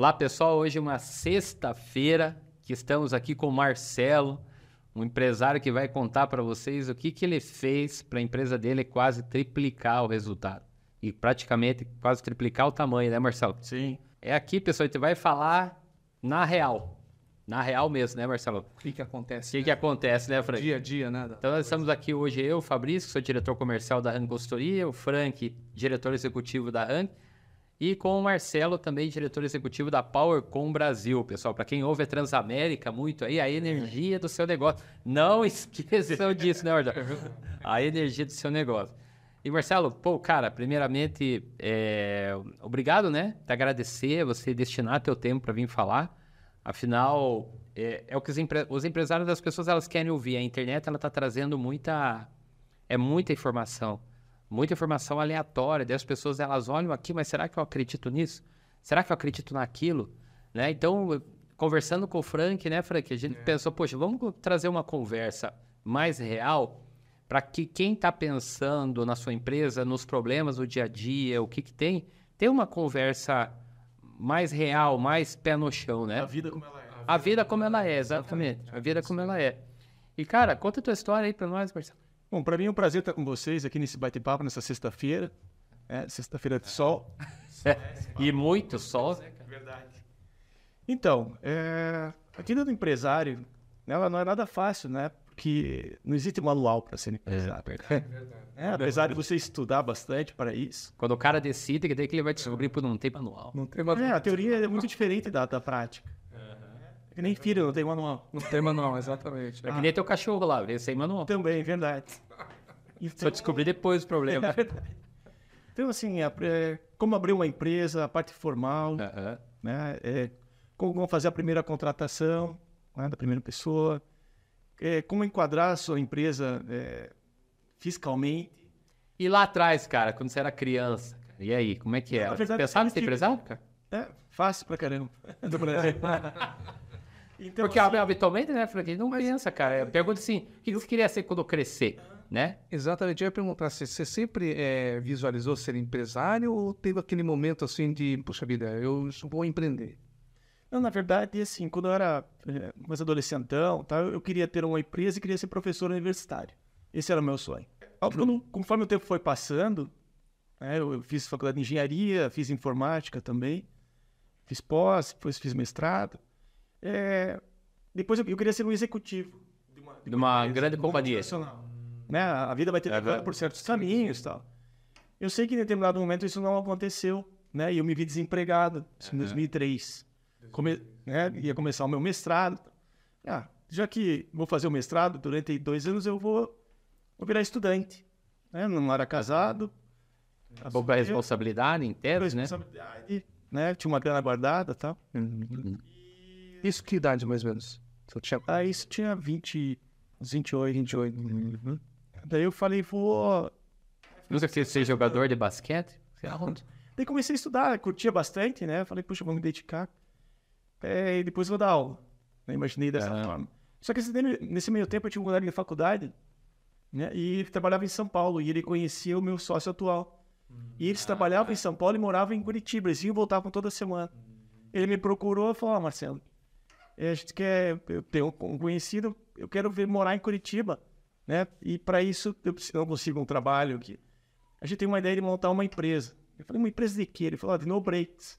Olá, pessoal. Hoje é uma sexta-feira que estamos aqui com o Marcelo, um empresário que vai contar para vocês o que, que ele fez para a empresa dele quase triplicar o resultado. E praticamente quase triplicar o tamanho, né, Marcelo? Sim. É aqui, pessoal, a gente vai falar na real. Na real mesmo, né, Marcelo? O que, que acontece? O que, né? que acontece, né, Frank? Dia a dia, né? Então, nós estamos aqui hoje, eu, Fabrício, que sou diretor comercial da Rank Consultoria, o Frank, diretor executivo da Rank, e com o Marcelo, também diretor executivo da PowerCom Brasil. Pessoal, para quem ouve a Transamérica muito aí, a energia do seu negócio. Não esqueçam disso, né, Ordem? A energia do seu negócio. E Marcelo, pô, cara, primeiramente, é, obrigado, né? Te agradecer, você destinar teu tempo para vir falar. Afinal, é, é o que os, empre- os empresários das pessoas elas querem ouvir. A internet ela está trazendo muita, é muita informação, muita informação aleatória. Daí as pessoas elas olham aqui, mas será que eu acredito nisso? Será que eu acredito naquilo? Né? Então, conversando com o Frank, né, Frank, a gente pensou, poxa, vamos trazer uma conversa mais real para que quem está pensando na sua empresa, nos problemas do dia a dia, o que, que tem, tenha uma conversa mais real, mais pé no chão, né? A vida como ela é. A vida como ela é, exatamente. A vida como ela é. E, cara, conta a tua história aí pra nós, Marcelo. Bom, para mim é um prazer estar com vocês aqui nesse bate-papo nessa sexta-feira. É, sexta-feira de sol. E muito sol. Verdade. Então, é, a vida do empresário, ela não é nada fácil, né? Porque não existe manual para ser empresário. É, apesar de você estudar bastante para isso. Quando o cara decide, que daí que ele vai descobrir por não ter manual. Não tem manual. É, a teoria é muito diferente da, da prática. É que nem filho, não tem manual. Não tem manual, exatamente. É que nem teu cachorro lá, veio sem manual. Também, verdade. Só descobrir depois o problema. É verdade. Então, assim, a- é, como abrir uma empresa, a parte formal, Aham. né? É, como fazer a primeira contratação né, da primeira pessoa, é, como enquadrar a sua empresa é, fiscalmente. E lá atrás, cara, quando você era criança, cara, e aí, como é que era? Pensava em ser empresário, cara? É fácil pra caramba. Então, Porque assim, habitualmente, né, Frank, a gente não pensa, cara. Pergunta assim, o que você queria ser quando crescer, né? Exatamente. Eu ia perguntar se você sempre eh, visualizou ser empresário ou teve aquele momento assim de, puxa vida, eu vou empreender? não, na verdade, assim, quando eu era é, mais adolescentão, tá, eu queria ter uma empresa e queria ser professor universitário. Esse era o meu sonho. Quando- Conforme o tempo foi passando, né, eu eu fiz faculdade de engenharia, fiz informática também, fiz pós, depois fiz mestrado. É, depois eu, eu queria ser um executivo de uma, De uma empresa, grande de companhia. Né? A vida vai ter levado por certos caminhos e tal. Eu sei que em determinado momento isso não aconteceu, né? E eu me vi desempregado isso em 2003. Come, né? Ia começar o meu mestrado. Ah, já que vou fazer o mestrado durante dois anos, eu vou, vou virar estudante. Né? Não era casado. Pouca responsabilidade em né? responsabilidade, né? Tinha uma grana guardada e tal. Isso que idade, mais ou menos? Você tinha... Aí isso tinha 20, uns 28, 28. Daí eu falei, vou. Nunca quis ser jogador de basquete? Onde. Daí comecei a estudar, curtia bastante, né? Falei, puxa, vou me dedicar. É, e depois vou dar aula. Né? Imaginei dessa forma. Só que esse- nesse meio tempo eu tinha um colega de faculdade, né? E ele trabalhava em São Paulo e ele conhecia o meu sócio atual. E eles trabalhavam em São Paulo e moravam em Curitiba. Eles iam e voltavam toda semana. Ele me procurou e falou, ó, Marcelo, é, a gente quer, eu tenho um conhecido, eu quero ver morar em Curitiba, né? E para isso eu não consigo um trabalho aqui. A gente tem uma ideia de montar uma empresa. Eu falei, uma empresa de quê? Ele falou, ah, de no breaks.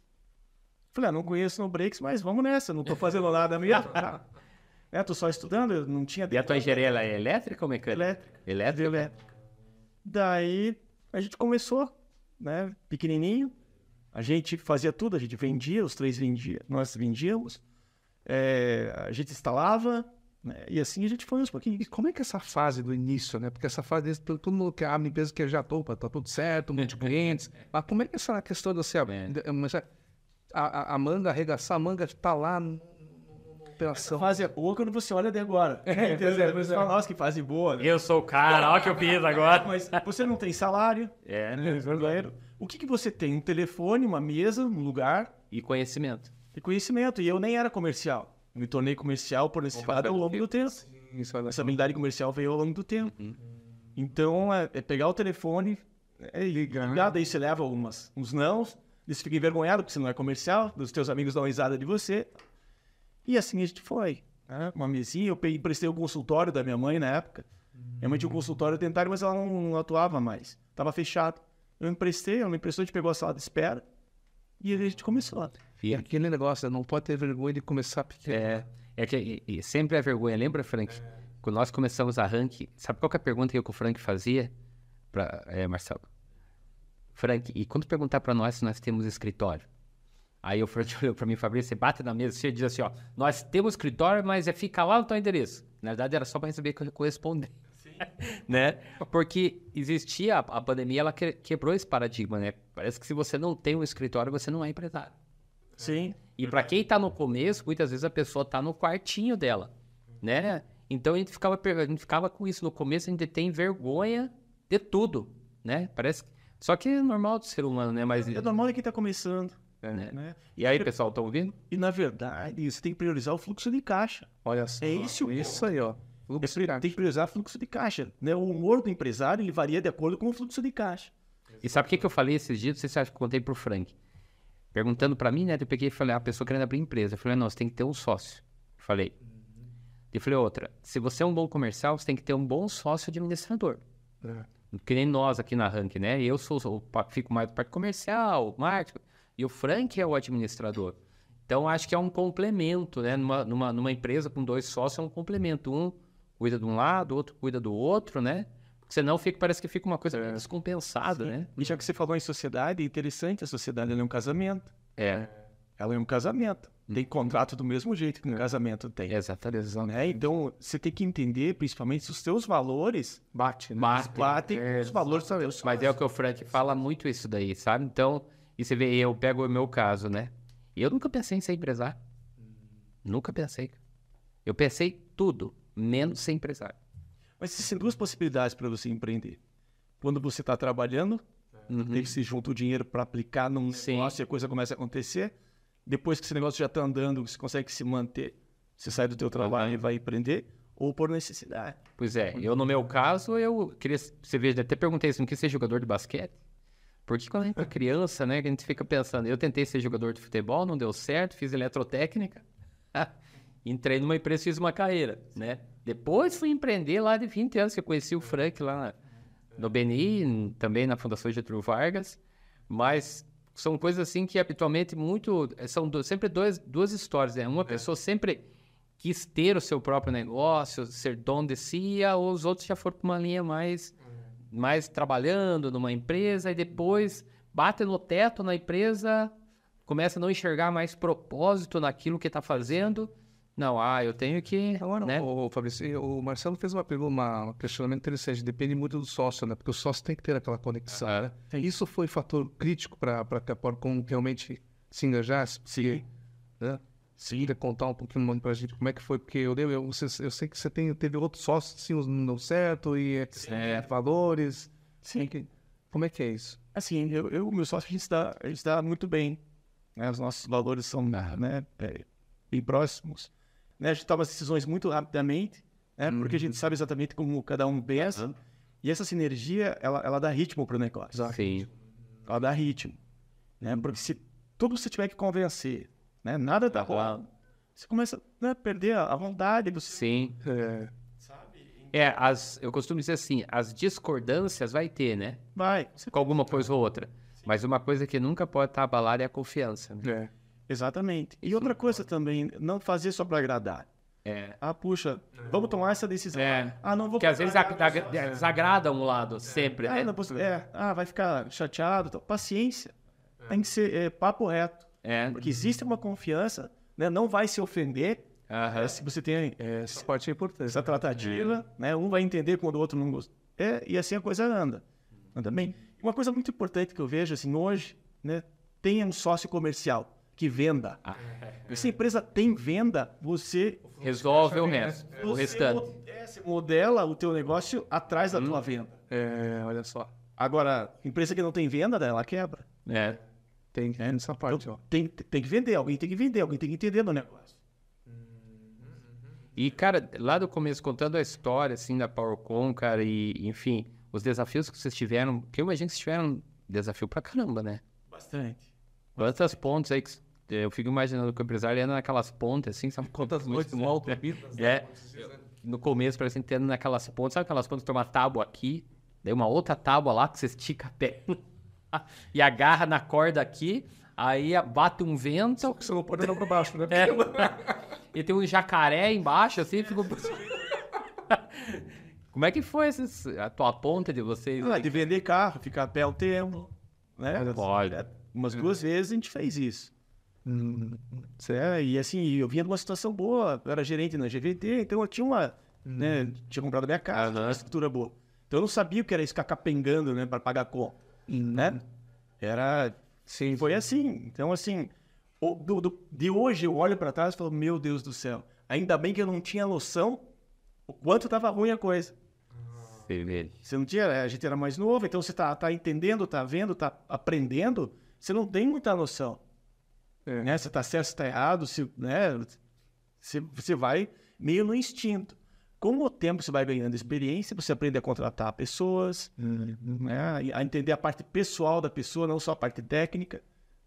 Eu falei, ah, não conheço no breaks, mas vamos nessa, não tô fazendo nada mesmo. né? Tô só estudando, eu não tinha E a tua engenharia ela é elétrica ou mecânica? elétrica. Elétrica? elétrica. Daí a gente começou, né? Pequenininho. A gente fazia tudo, a gente vendia, os três vendia, nós vendíamos. É, a gente instalava, né? e assim a gente foi uns pouquinhos. E como é que é essa fase do início, né? Porque essa fase, desse, todo mundo que abre empresa que já topa, tá tudo certo, um monte de clientes. Mas como é que é essa questão de você abrir? Mas a, a, a manga, arregaçar a manga, tá lá operação. Fase é boa quando você olha de agora. É, entendeu? Você fala, nossa, que fase boa. né? Eu sou o cara, olha o que eu fiz agora. Mas você não tem salário. É, né? Verdadeiro. O que, que você tem? Um telefone, uma mesa, um lugar e conhecimento. E conhecimento. E eu nem era comercial. Me tornei comercial por necessidade ao longo do tempo. Isso, olha Essa habilidade comercial veio ao longo do tempo. Então, é, é pegar o telefone é, e ligar. Daí você leva umas, uns nãos, Você fica envergonhado porque você não é comercial, os teus amigos dão risada de você. E assim a gente foi. Né? Uma mesinha, eu emprestei o consultório da minha mãe na época. Minha mãe tinha um consultório dentário, mas ela não, não atuava mais. Tava fechado. Eu emprestei, ela me emprestou, a gente pegou a sala de espera e a gente começou. E aquele negócio, não pode ter vergonha de começar pequeno. É, é que e- e sempre é vergonha. Lembra, Frank? Quando nós começamos a rank, sabe qual que é a pergunta que o Frank fazia? Pra, é, Marcelo? Frank, e quando perguntar pra nós se nós temos escritório? Aí o Frank olhou pra mim Fabrício, você bate na mesa e diz assim, ó, nós temos escritório, mas é ficar lá no teu endereço. Na verdade, era só pra receber co- correspondência. né? Porque existia, a, a pandemia, ela que- quebrou esse paradigma, né? Parece que se você não tem um escritório, você não é empresário. Sim. E pra quem tá no começo, muitas vezes a pessoa tá no quartinho dela, né? Então a gente ficava, a gente ficava com isso no começo, a gente tem vergonha de tudo, né? Parece que- só que é normal do ser humano, né? Mas É normal de quem tá começando. né? Né? E aí, pessoal, estão ouvindo? E na verdade, você tem que priorizar o fluxo de caixa. Olha só. É isso, Isso aí, ó. É tem que priorizar o fluxo de caixa. Né? O humor do empresário ele varia de acordo com o fluxo de caixa. E sabe o que, que eu falei esses dias? Não sei se eu acho que eu contei pro Frank. Perguntando pra mim, né? Eu peguei e falei, ah, a pessoa querendo abrir empresa. Eu falei, não, você tem que ter um sócio. Eu falei. Eu falei outra, se você é um bom comercial, você tem que ter um bom sócio administrador. É. Que nem nós aqui na Rank, né? Eu sou, fico mais do parte comercial, marketing, e o Frank é o administrador. Então, acho que é um complemento, né? Numa, numa, numa empresa com dois sócios é um complemento. Um cuida de um lado, o outro cuida do outro, né? Senão fica, parece que fica uma coisa meio descompensada, né? E já que você falou em sociedade, é interessante, a sociedade é um casamento. É, Ela é um casamento. Tem contrato do mesmo jeito que um casamento tem. exatamente. Né? Então, você tem que entender, principalmente, se os seus valores Bate, né? Bate. batem com os valores do teu Mas é o que o Frank fala muito isso daí, sabe? Então, e você vê, eu pego o meu caso, né? Eu nunca pensei em ser empresário. Nunca pensei. Eu pensei tudo, menos ser empresário. Mas existem duas possibilidades para você empreender. Quando você está trabalhando, Uhum. daí você junta o dinheiro para aplicar num Sim. negócio e a coisa começa a acontecer. Depois que esse negócio já está andando, você consegue se manter, você sai do teu trabalho e vai empreender, ou por necessidade. Pois é, eu no meu caso, eu queria, você vê, até perguntei se não quis ser jogador de basquete. Porque quando a gente é criança, né, que a gente fica pensando, eu tentei ser jogador de futebol, não deu certo, fiz eletrotécnica, entrei numa empresa e fiz uma carreira, né? Depois fui empreender lá de 20 anos, que eu conheci o Frank lá na- no BNI, também na Fundação Getúlio Vargas, mas são coisas assim que habitualmente muito, são do- sempre dois, duas histórias, né? Uma pessoa sempre quis ter o seu próprio negócio, ser dono de si, a- os outros já foram para uma linha mais, mais trabalhando numa empresa e depois bate no teto na empresa, começa a não enxergar mais propósito naquilo que está fazendo. Não, ah, eu tenho que, Agora, né? o, Fabrício, o Marcelo fez uma pergunta, uma, um questionamento interessante. Depende muito do sócio, né? Porque o sócio tem que ter aquela conexão, né? Isso foi fator crítico para que a Porcom realmente se engajasse? Sim. Né? Sim. Quer contar um pouquinho para a gente como é que foi? Porque eu, eu, eu, eu sei que você tem, teve outros sócios, sim, uns não deu certo, e é, valores. Sim. Que- como é que é isso? Assim, eu o meu sócio, a gente está, a gente está muito bem. né? Os nossos valores são né, é, bem próximos. Né? A gente toma as decisões muito rapidamente, né? porque a gente sabe exatamente como cada um pensa. E essa sinergia, ela, ela dá ritmo para o negócio. Sim. Ela dá ritmo. Né? Porque se tudo você tiver que convencer, né? nada tá rolando, você começa né, a perder a vontade. Você... Sim. É, É, as, eu costumo dizer assim, as discordâncias vai ter, né? Vai. Com alguma coisa ou outra. Mas uma coisa que nunca pode estar abalada é a confiança. Né? é. Exatamente. E outra coisa também, não fazer só para agradar. É. Ah, puxa, vamos tomar essa decisão. É. Ah, não vou Porque às vezes ag- desagrada um lado, sempre, Ah, né? não posso- é, ah, vai ficar chateado. tal. Paciência. Tem que ser é, papo reto. É. Porque existe uma confiança, né? Não vai se ofender Aham. é, se você tem É, essa parte é importante. essa tratativa, né? Um vai entender quando o outro não gosta. É, e assim a coisa anda. Anda bem. Uma coisa muito importante que eu vejo, assim, hoje, né? Tenha um sócio comercial que venda. Ah. Se a empresa tem venda, você Resolve o resto, o você restante. mo- é, modela o teu negócio atrás da Hum. tua venda. É, olha só. Agora, empresa que não tem venda, né, ela quebra. É. Tem essa parte, ó. Então, tem, tem que vender, alguém tem que vender, alguém tem que entender do negócio. E, cara, lá do começo, contando a história, assim, da PowerCon, cara, e, enfim, os desafios que vocês tiveram, que eu imagino que vocês tiveram desafio pra caramba, né? Bastante. Quantas pontes aí que eu fico imaginando que o empresário anda naquelas pontes assim, sabe? Quantas noites no alto É. No começo, parece que entendo naquelas pontes, sabe aquelas pontes que tem uma tábua aqui, daí uma outra tábua lá que você estica a perna e agarra na corda aqui, aí bate um vento. Você não pode olhar pra baixo, né? É. e tem um jacaré embaixo, assim, fica. Como é que foi esses, a tua ponta de vocês? Ah, de vender carro, ficar a pé o tempo. Né? Pode. É, Umas duas vezes a gente fez isso. Certo? E assim, eu vinha de uma situação boa, eu era gerente na GVT, então eu tinha uma. Né, tinha comprado a minha casa, tinha uma estrutura boa. Então eu não sabia o que era isso capengando, né, para pagar conta. Né? Era. Sim, foi assim. Então, assim, do- do- de hoje eu olho para trás e falo, meu Deus do céu, ainda bem que eu não tinha noção o quanto tava ruim a coisa. Cerveja. Você não tinha, a gente era mais novo, então você tá, tá entendendo, tá vendo, tá aprendendo, você não tem muita noção. É. Né? Você tá certo, você tá errado, se, né? você, você vai meio no instinto. Com o tempo você vai ganhando experiência, você aprende a contratar pessoas, né? E a entender a parte pessoal da pessoa, não só a parte técnica.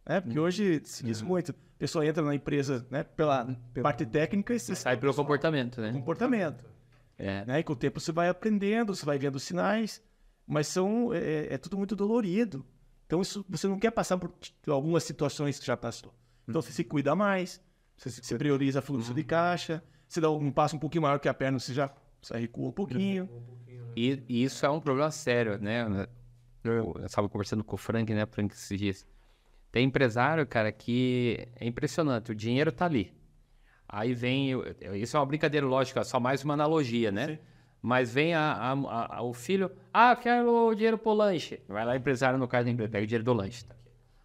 Né? Porque hoje se diz muito, a pessoa entra na empresa né? pela parte técnica e você Sai pelo comportamento, né? comportamento É. né? E com o tempo você vai aprendendo, você vai vendo sinais, mas são é, é tudo muito dolorido. Então isso você não quer passar por algumas situações que já passou. Então você se cuida mais, você se você prioriza fluxo de caixa, você dá um passo um pouquinho maior que a perna, você já você recua um pouquinho. E, e isso é um problema sério, né? Eu estava conversando com o Frank, né? Frank esses dias. Tem empresário, cara, que é impressionante. O dinheiro tá ali. Aí vem. Isso é uma brincadeira, lógico, é só mais uma analogia, né? Sim. Mas vem a- a- a- o filho. Ah, eu quero o dinheiro pro lanche. Vai lá, empresário no caso da empresa, pega o dinheiro do lanche. Tá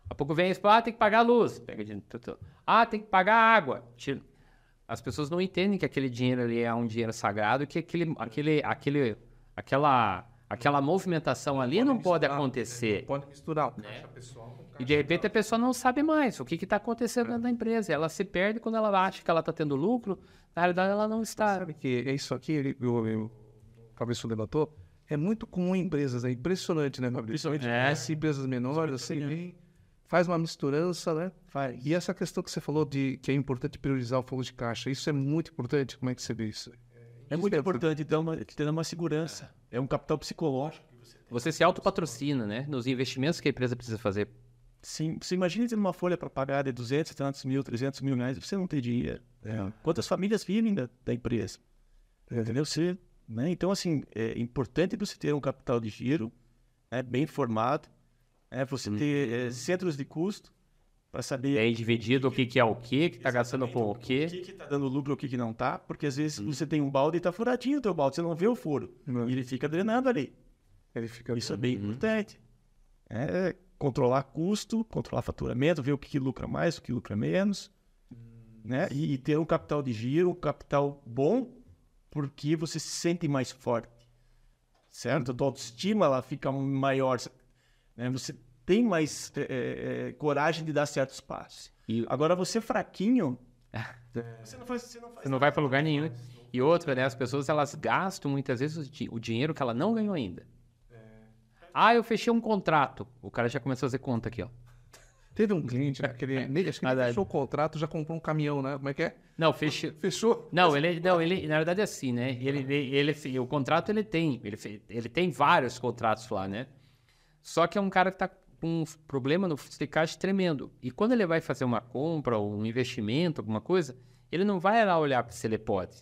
a pouco vem isso, ah, tem que pagar a luz. Pega dinheiro. Ah, tem que pagar a água. Tira. As pessoas não entendem que aquele dinheiro ali é um dinheiro sagrado, que aquele, aquele, aquele, aquela, aquela movimentação ali não pode acontecer. Não pode misturar o caixa pessoal com caixa E de repente a pessoa não sabe mais o que está acontecendo dentro da empresa. Ela se perde quando ela acha que ela está tendo lucro, na realidade ela não está. Sabe que é isso aqui, ele- o, o, Fabrício levantou, é muito comum em empresas, é impressionante, né, Fabrício? Principalmente É. Empresas menores, assim, vem, faz uma misturança, né? faz. E essa questão que você falou de que é importante priorizar o fluxo de caixa, isso é muito importante, como é que você vê isso? É muito importante ter uma, ter uma segurança. É um capital psicológico. Você se autopatrocina, né? Nos investimentos que a empresa precisa fazer. Sim, você imagina ter uma folha para pagar de 200, tantos mil, 300 mil reais, você não tem dinheiro. Quantas famílias vivem da, da empresa? Entendeu? Você, né? Então, assim, é importante você ter um capital de giro né, bem formado, né, você ter é, centros de custo para saber É dividido o que, que é o que, que está gastando com o o que. que está dando lucro e o que, que não está, porque às vezes você tem um balde e está furadinho o teu balde, você não vê o furo, e ele fica drenando ali. Ele fica Isso é bem importante. É controlar custo, controlar faturamento, ver o que, que lucra mais, o que lucra menos, né? E, e ter um capital de giro, um capital bom, porque você se sente mais forte, certo? A tua autoestima ela fica maior, né? Você tem mais é, é, é, coragem de dar certos passos. E Agora você fraquinho, você não faz, você não faz você não vai para lugar nenhum. E outra, né? As pessoas elas gastam muitas vezes o, di- o dinheiro que ela não ganhou ainda. Ah, eu fechei um contrato. O cara já começou a fazer conta aqui, ó. Teve um cliente, né, que ele, ele- acho que ele fechou o contrato, já comprou um caminhão, né? Como é que é? Não, fechei. Fechou? Não, ele, não, ele, na verdade é assim, né? Ele, ele, ele- o contrato ele tem, ele, ele tem vários contratos lá, né? Só que é um cara que tá com um problema no fluxo de caixa tremendo. E quando ele vai fazer uma compra ou um investimento, alguma coisa, ele não vai lá olhar se ele pode.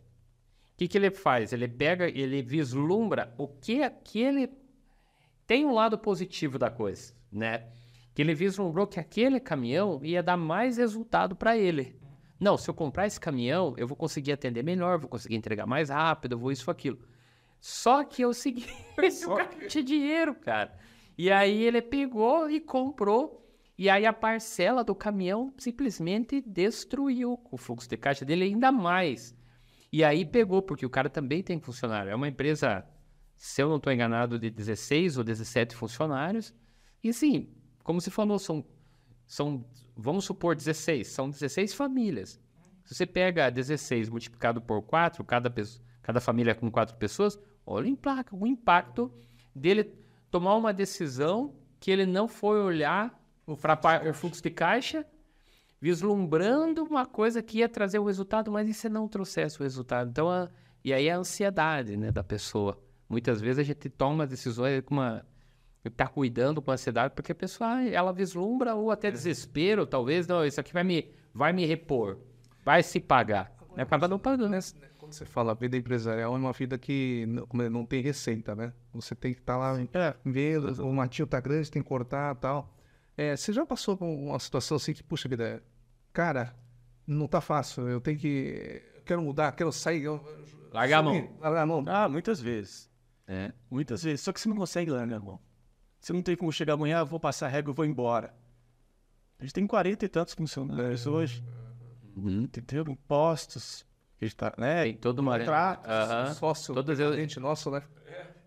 O que, que ele faz? Ele pega, ele vislumbra o que aquele. Tem um lado positivo da coisa, né? Que ele vislumbrou que aquele caminhão ia dar mais resultado para ele. Não, se eu comprar esse caminhão, eu vou conseguir atender melhor, vou conseguir entregar mais rápido, eu vou isso, aquilo. Só que eu segui. o cara não tinha dinheiro, cara. E aí ele pegou e comprou. E aí a parcela do caminhão simplesmente destruiu o fluxo de caixa dele ainda mais. E aí pegou, porque o cara também tem funcionário. É uma empresa, se eu não estou enganado, de 16 ou 17 funcionários. E sim, como você falou, são, são, vamos supor, 16. São 16 famílias. Se você pega 16 multiplicado por 4, cada, pessoa, cada família com 4 pessoas, olha o impacto dele tomar uma decisão que ele não foi olhar para o fluxo de caixa, vislumbrando uma coisa que ia trazer o resultado, mas e se não trouxesse o resultado? Então, a, e aí a ansiedade né, da pessoa. Muitas vezes a gente toma decisões com uma. Tá cuidando com ansiedade, porque a pessoa ela vislumbra ou até desespero, talvez, não, isso aqui vai me, vai me repor, vai se pagar. Né? Acaba não pagando. Né, quando você fala vida empresarial, é uma vida que não, é, não tem receita, né? Você tem que estar tá lá é, vendo, o matinho tá grande, tem que cortar e tal. É, você já passou por uma situação assim que, puxa vida, cara, não tá fácil, eu tenho que. Eu quero mudar, quero sair. Eu, Largar a mão. Largar a mão. Ah, muitas vezes. É. Muitas vezes. Só que você não consegue largar a mão. Você não tem como chegar amanhã, vou passar régua e vou embora. A gente tem 40 e tantos funcionários é. hoje. Uhum. Entendeu? Impostos. A gente tá, né? Tem todo uma... Contratos. Uhum. Sócio. Todas as... Gente, nosso, né?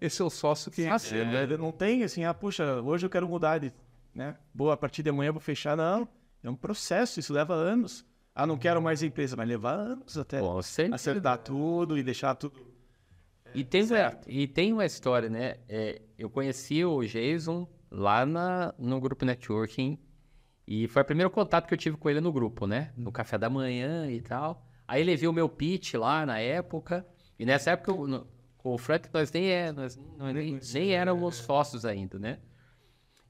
Esse é o sócio que... Ah, é. Não tem assim, ah, puxa, hoje eu quero mudar de... Né? Boa, a partir de amanhã eu vou fechar. Não. É um processo, isso leva anos. Ah, não quero mais empresa, mas levar anos até acertar tudo e deixar tudo e tem, uma, e tem uma história, né? É, eu conheci o Jason lá na, no grupo networking e foi o primeiro contato que eu tive com ele no grupo, né? No café da manhã e tal. Aí ele viu o meu pitch lá na época. E nessa época, com o Frank, nós nem, é, nós, nem, nem éramos sócios ainda, né?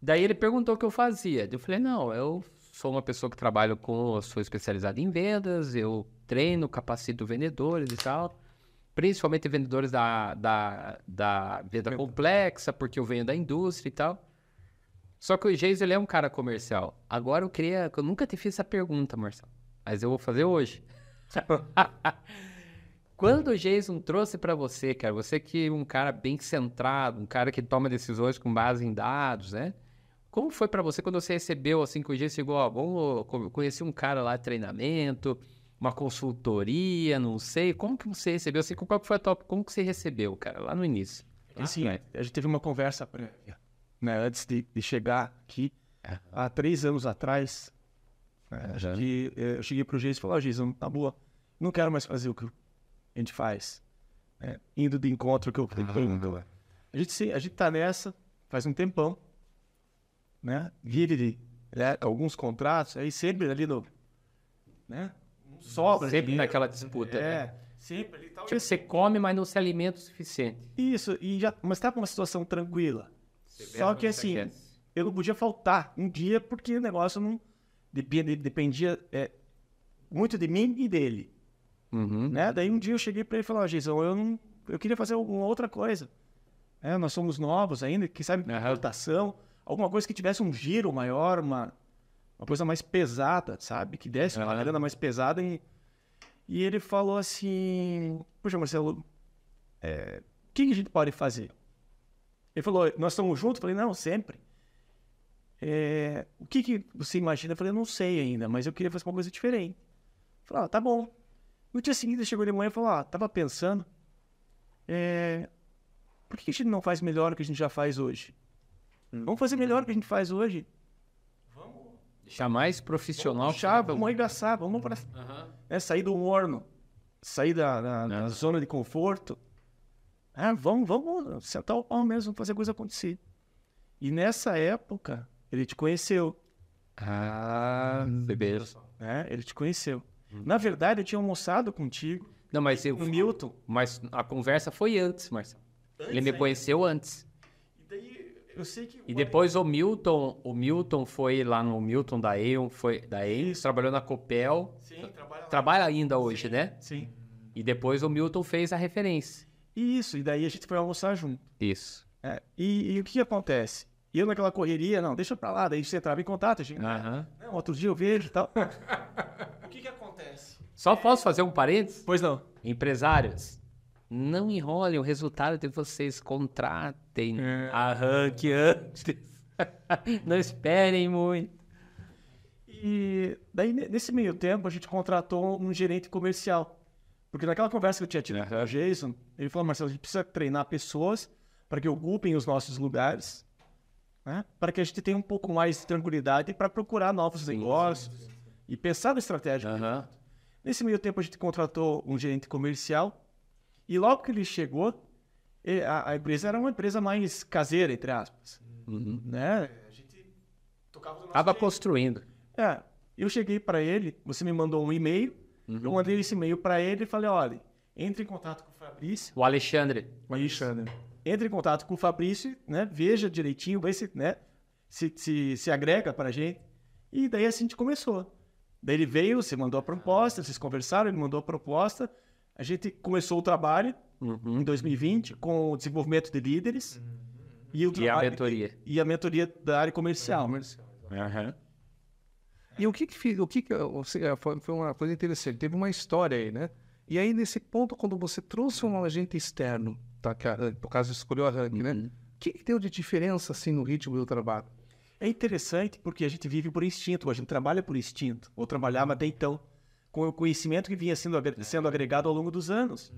Daí ele perguntou o que eu fazia. Eu falei, não, eu sou uma pessoa que trabalho com, sou especializado em vendas, eu treino, capacito vendedores e tal principalmente vendedores da, da, da venda complexa, porque eu venho da indústria e tal. Só que o Geis, ele é um cara comercial. Agora eu queria... Eu nunca te fiz essa pergunta, Marcelo. Mas eu vou fazer hoje. Quando o Jason trouxe para você, cara, você que é um cara bem centrado, um cara que toma decisões com base em dados, né? Como foi para você quando você recebeu, assim, que o Jason chegou, ó, vamos, conheci um cara lá de treinamento, uma consultoria, não sei. Como que você recebeu? Assim, qual foi a top? Como que você recebeu, cara, lá no início? Assim, ah, a gente teve uma conversa prévia, né, antes de, de chegar aqui, é. há três anos atrás. Né, que, eh, eu cheguei pro Geis e falei, ó, oh, Geis, tá boa, não quero mais fazer o que a gente faz. Né, indo de encontro que eu ah, a gente, a gente tá nessa faz um tempão, né? Vira de né, alguns contratos, aí sempre ali no, né? Sobra. Sempre naquela disputa. É, né? sempre ali tal. Tipo, você come, mas não se alimenta o suficiente. Isso, e já, mas tá com uma situação tranquila. Só que assim, eu não podia faltar um dia porque o negócio não dependia, dependia é, muito de mim e dele. Uhum. Né? Daí um dia eu cheguei para ele e falei, ó, eu não, eu queria fazer alguma outra coisa. É, nós somos novos ainda, que sabe, uhum. alguma coisa que tivesse um giro maior, uma, uma coisa mais pesada, sabe? Que desce uma grana mais pesada. E, e ele falou assim: Poxa, Marcelo, é, o que, que, a gente pode fazer? Ele falou: Nós estamos juntos? Eu falei: Não, sempre. É, o que, que você imagina? Eu falei: Não sei ainda, mas eu queria fazer uma coisa diferente. Eu falei: ah, Tá bom. No dia seguinte, ele chegou de manhã e falou: Ah, tava pensando. É, por que a gente não faz melhor o que a gente já faz hoje? Hum. Vamos fazer melhor o que a gente faz hoje. Deixar mais profissional. Puxar, vamos arregaçar, vamos para uhum. é, sair do morno, sair da, da, da zona de conforto. É, vamos, vamos sentar o pau mesmo, fazer a coisa acontecer. E nessa época, ele te conheceu. Ah, bebê. É, ele te conheceu. Hum. Na verdade, eu tinha almoçado contigo. Não, mas eu. O Milton. Mas a conversa foi antes, Marcelo. Antes, ele me conheceu antes. Eu sei que. E depois o Milton, o Milton foi lá no Milton da Aeon, foi da Aeon, trabalhou na Copel. Sim, trabalha, trabalha ainda hoje, sim, né? Sim. E depois o Milton fez a referência. Isso, e daí a gente foi almoçar junto. Isso. É, e, e, o que, que acontece? E eu naquela correria, não, deixa pra lá, daí você entrava em contato, a gente. Uhum. Não, outro dia eu vejo e tal. o que que acontece? Só posso fazer um parênteses? Pois não. Empresários, não enrolem o resultado de vocês, contratem, é. arranque antes. não esperem muito. E daí, nesse meio tempo, a gente contratou um gerente comercial. Porque naquela conversa que eu tinha tido com o Jason, ele falou, Marcelo, a gente precisa treinar pessoas para que ocupem os nossos lugares, né? para que a gente tenha um pouco mais de tranquilidade para procurar novos sim, negócios sim, sim. e pensar na estratégia. Uhum. Nesse meio tempo, a gente contratou um gerente comercial e logo que ele chegou, a, a empresa era uma empresa mais caseira, entre aspas. Uhum. Né? A gente tocava do nosso Tava jeito. construindo. É, eu cheguei para ele, você me mandou um e-mail, eu mandei esse e-mail para ele e falei, olha, entre em contato com o Fabrício, O Alexandre. o Alexandre, entre em contato com o Fabrício, né, veja direitinho, vê se, né, se, se, se agrega para a gente. E daí assim a gente começou. Daí ele veio, você mandou a proposta, vocês conversaram, ele mandou a proposta, a gente começou o trabalho em 2020 com o desenvolvimento de líderes e, o E a mentoria. e a mentoria da área comercial. Aham. E o que que, o que, que foi, foi uma coisa interessante, teve uma história aí, né? E aí, nesse ponto, quando você trouxe um agente externo, tá, que a- por caso escolheu a Rank, né? O que, que deu de diferença, assim, no ritmo do trabalho? É interessante porque a gente vive por instinto, a gente trabalha por instinto, ou trabalhava até então, com o conhecimento que vinha sendo, agre- sendo agregado ao longo dos anos.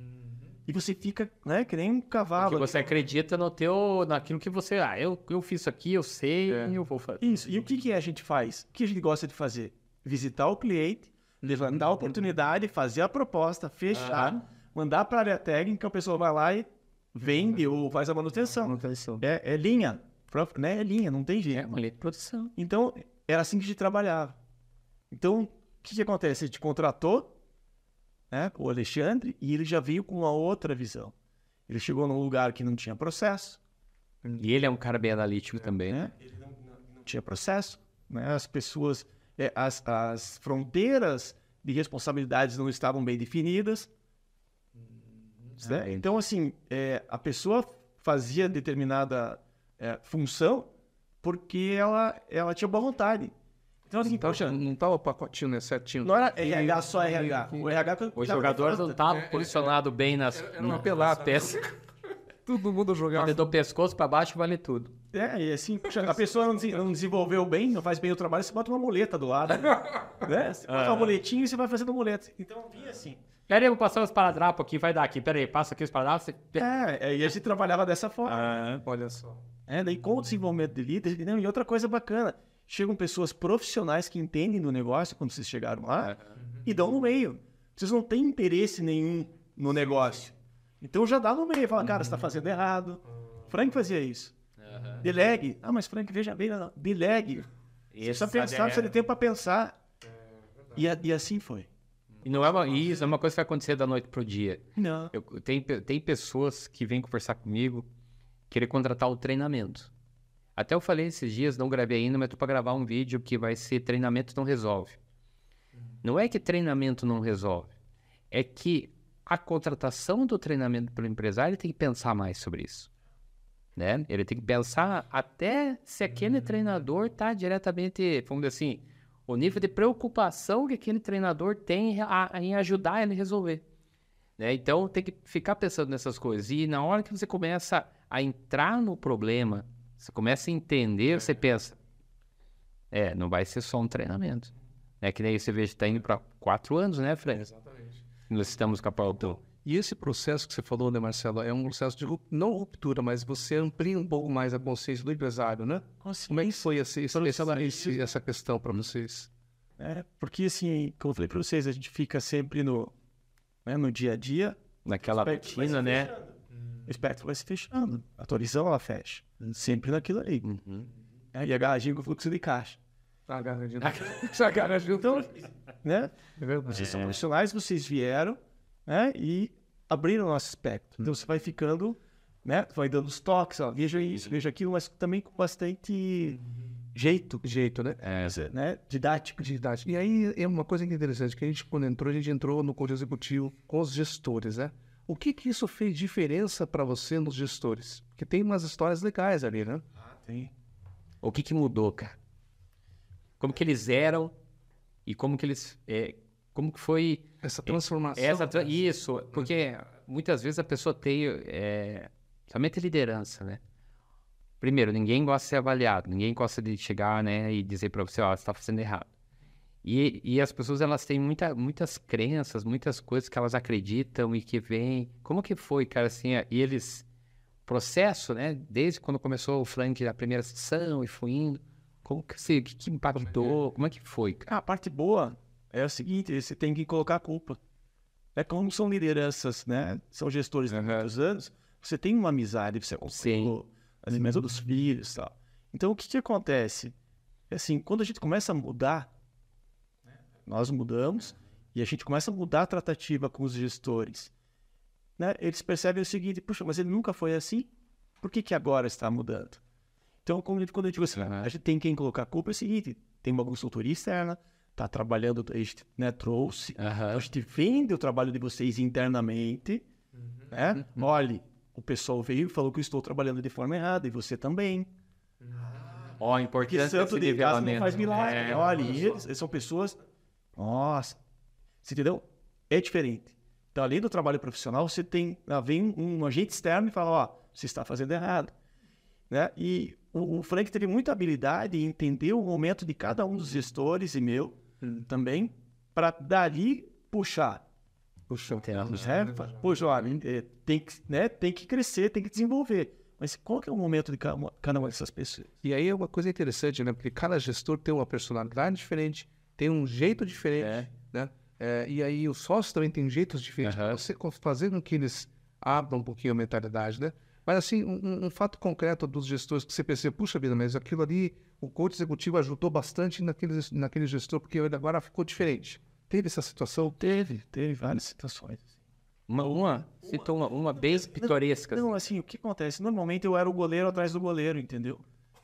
E você fica, né, que nem um cavalo. você acredita no teu, naquilo que você. Ah, eu, eu fiz isso aqui, eu sei, É. eu vou fazer. Isso. E o que, que a gente faz? O que a gente gosta de fazer? Visitar o cliente, levantar a oportunidade, fazer a proposta, fechar, mandar para a área técnica, a pessoa vai lá e vende ou faz a manutenção. É, é linha, né? É linha, não tem É jeito. uma lei de produção. Então, era assim que a gente trabalhava. Então, que, que acontece? A gente contratou né, o Alexandre e ele já veio com uma outra visão. Ele chegou num lugar que não tinha processo, E ele é um cara bem analítico também, né? né? Ele não, não- não tinha processo, né? As pessoas, é, as, as fronteiras de responsabilidades não estavam bem definidas. né? Então, assim, é, a pessoa fazia determinada é, função porque ela, ela tinha boa vontade. Então, assim, Então, poxa, não tava o pacotinho, né, certinho? não era RH só RH. O RH que- O jogador não tá posicionado bem nas, uma nas pelada. peças. Todo mundo jogava. Do pescoço pra baixo vale tudo. É, e assim, poxa, a pessoa não, desen- não desenvolveu bem, não faz bem o trabalho, você bota uma muleta do lado. né? Você bota uma muletinha e você vai fazendo muleta. Então, vinha assim. Pera aí, eu vou passar os paradrapos aqui, vai dar aqui. Pera aí, passa aqui os paradrapos. É, e a gente trabalhava dessa forma. Ah, Olha só. É, daí com o desenvolvimento de líderes, entendeu? e outra coisa bacana, chegam pessoas profissionais que entendem do negócio quando vocês chegaram lá e dão no meio. Vocês não têm interesse nenhum no negócio. Então já dá no meio, fala, cara, você está fazendo errado. Frank fazia isso. Delegue. Ah, mas Frank, veja bem, não, delegue. Você precisa pensar, precisa de tempo para pensar. E, e assim foi. E não é uma, isso é uma coisa que vai acontecer da noite pro dia. Não. Eu, tem, tem pessoas que vêm conversar comigo querer contratar o treinamento. Até eu falei esses dias, não gravei ainda, mas tô para gravar um vídeo que vai ser treinamento não resolve. Não é que treinamento não resolve, é que a contratação do treinamento pelo empresário tem que pensar mais sobre isso. Né? Ele tem que pensar até se aquele treinador está diretamente, vamos dizer assim, o nível de preocupação que aquele treinador tem a- em ajudar ele a resolver. Né? Então tem que ficar pensando nessas coisas. E na hora que você começa a entrar no problema, você começa a entender, você pensa, é, não vai ser só um treinamento. É que nem você vê que está indo para quatro anos, né, Fred? Exatamente. Nós estamos com a Paulo. E esse processo que você falou, né, Marcelo, é um processo de não ruptura, mas você amplia um pouco mais a consciência do empresário, né? Como é que foi esse, esse- esse- essa questão para vocês? É, porque assim, como eu falei para vocês, a gente fica sempre no, né, no dia a dia, Naquela rotina, né? O espectro vai se fechando. A horizão ela fecha. Sempre naquilo ali. Uhum. É, e agarradinho com o fluxo de caixa. Ah, agarradinho. agarradinho. Então, né? É verdade. Vocês são profissionais, vocês vieram né, e abriram o nosso espectro. Então você vai ficando, né? Vai dando os toques, ó, veja isso, veja aquilo, mas também com bastante jeito, Jeito, né? É, né? Didático. idade. E aí é uma coisa que é interessante, que a gente, quando entrou, a gente entrou no Conde Executivo com os gestores, né? O que que isso fez diferença para você nos gestores? Porque tem umas histórias legais ali, né? Tem. O que, que mudou, cara? Como que eles eram e como que eles. é, como que foi Essa transformação. essa. tra- Isso, porque muitas vezes a pessoa tem. É, somente liderança, né? Primeiro, ninguém gosta de ser avaliado, ninguém gosta de chegar né, e dizer para você, ó, você está fazendo errado. E, e as pessoas, elas têm muita, muitas crenças, muitas coisas que elas acreditam e que vêm. Como que foi, cara, assim, e eles processo, né? Desde quando começou o Frank, a primeira sessão e foi indo. Como que você, que, que impactou? Como é que foi, cara? Ah, a parte boa é o seguinte, você tem que colocar a culpa. É como são lideranças, né? São gestores de muitos anos. Você tem uma amizade, você acompanhou as imensos dos filhos tal. Então, o que que acontece? assim, quando a gente começa a mudar, nós mudamos, e a gente começa a mudar a tratativa com os gestores, né? Eles percebem o seguinte, puxa, mas ele nunca foi assim, por que, que agora está mudando? Então, quando, eu digo assim, Uhum. a gente tem quem colocar a culpa é o seguinte, tem uma consultoria externa, está trabalhando, a gente né, trouxe, Aham. a gente vende o trabalho de vocês internamente, né? Olhe, o pessoal veio e falou que eu estou trabalhando de forma errada, e você também. Ó, a Porque importância santo de casa não faz milagre. É, Olha, e eles, eles são pessoas... Nossa, você entendeu? É diferente. Então, além do trabalho profissional, você tem... Vem um, agente externo e fala, ó, você está fazendo errado. Né? E o, o Frank teve muita habilidade em entender o momento de cada um dos gestores e meu também, para dali puxar. Puxa. Né? Poxa, olha, é, tem, que, né? tem que crescer, tem que desenvolver. Mas qual que é o momento de cada uma, cada uma dessas pessoas? E aí é uma coisa interessante, né? Porque cada gestor tem uma personalidade diferente, tem um jeito diferente, É. né? É, e aí os sócios também têm jeitos diferentes. Aham. Você fazendo com que eles abram um pouquinho a mentalidade, né? Mas assim, um, um- fato concreto dos gestores que você percebe, puxa vida, mas aquilo ali, o coach executivo ajudou bastante naquele, naquele gestor, porque ele agora ficou diferente. Teve essa situação? Teve, teve várias situações. Uma, uma, cita uma, uma bem pitoresca. Não, assim, o que acontece? Normalmente eu era o goleiro atrás do goleiro, entendeu?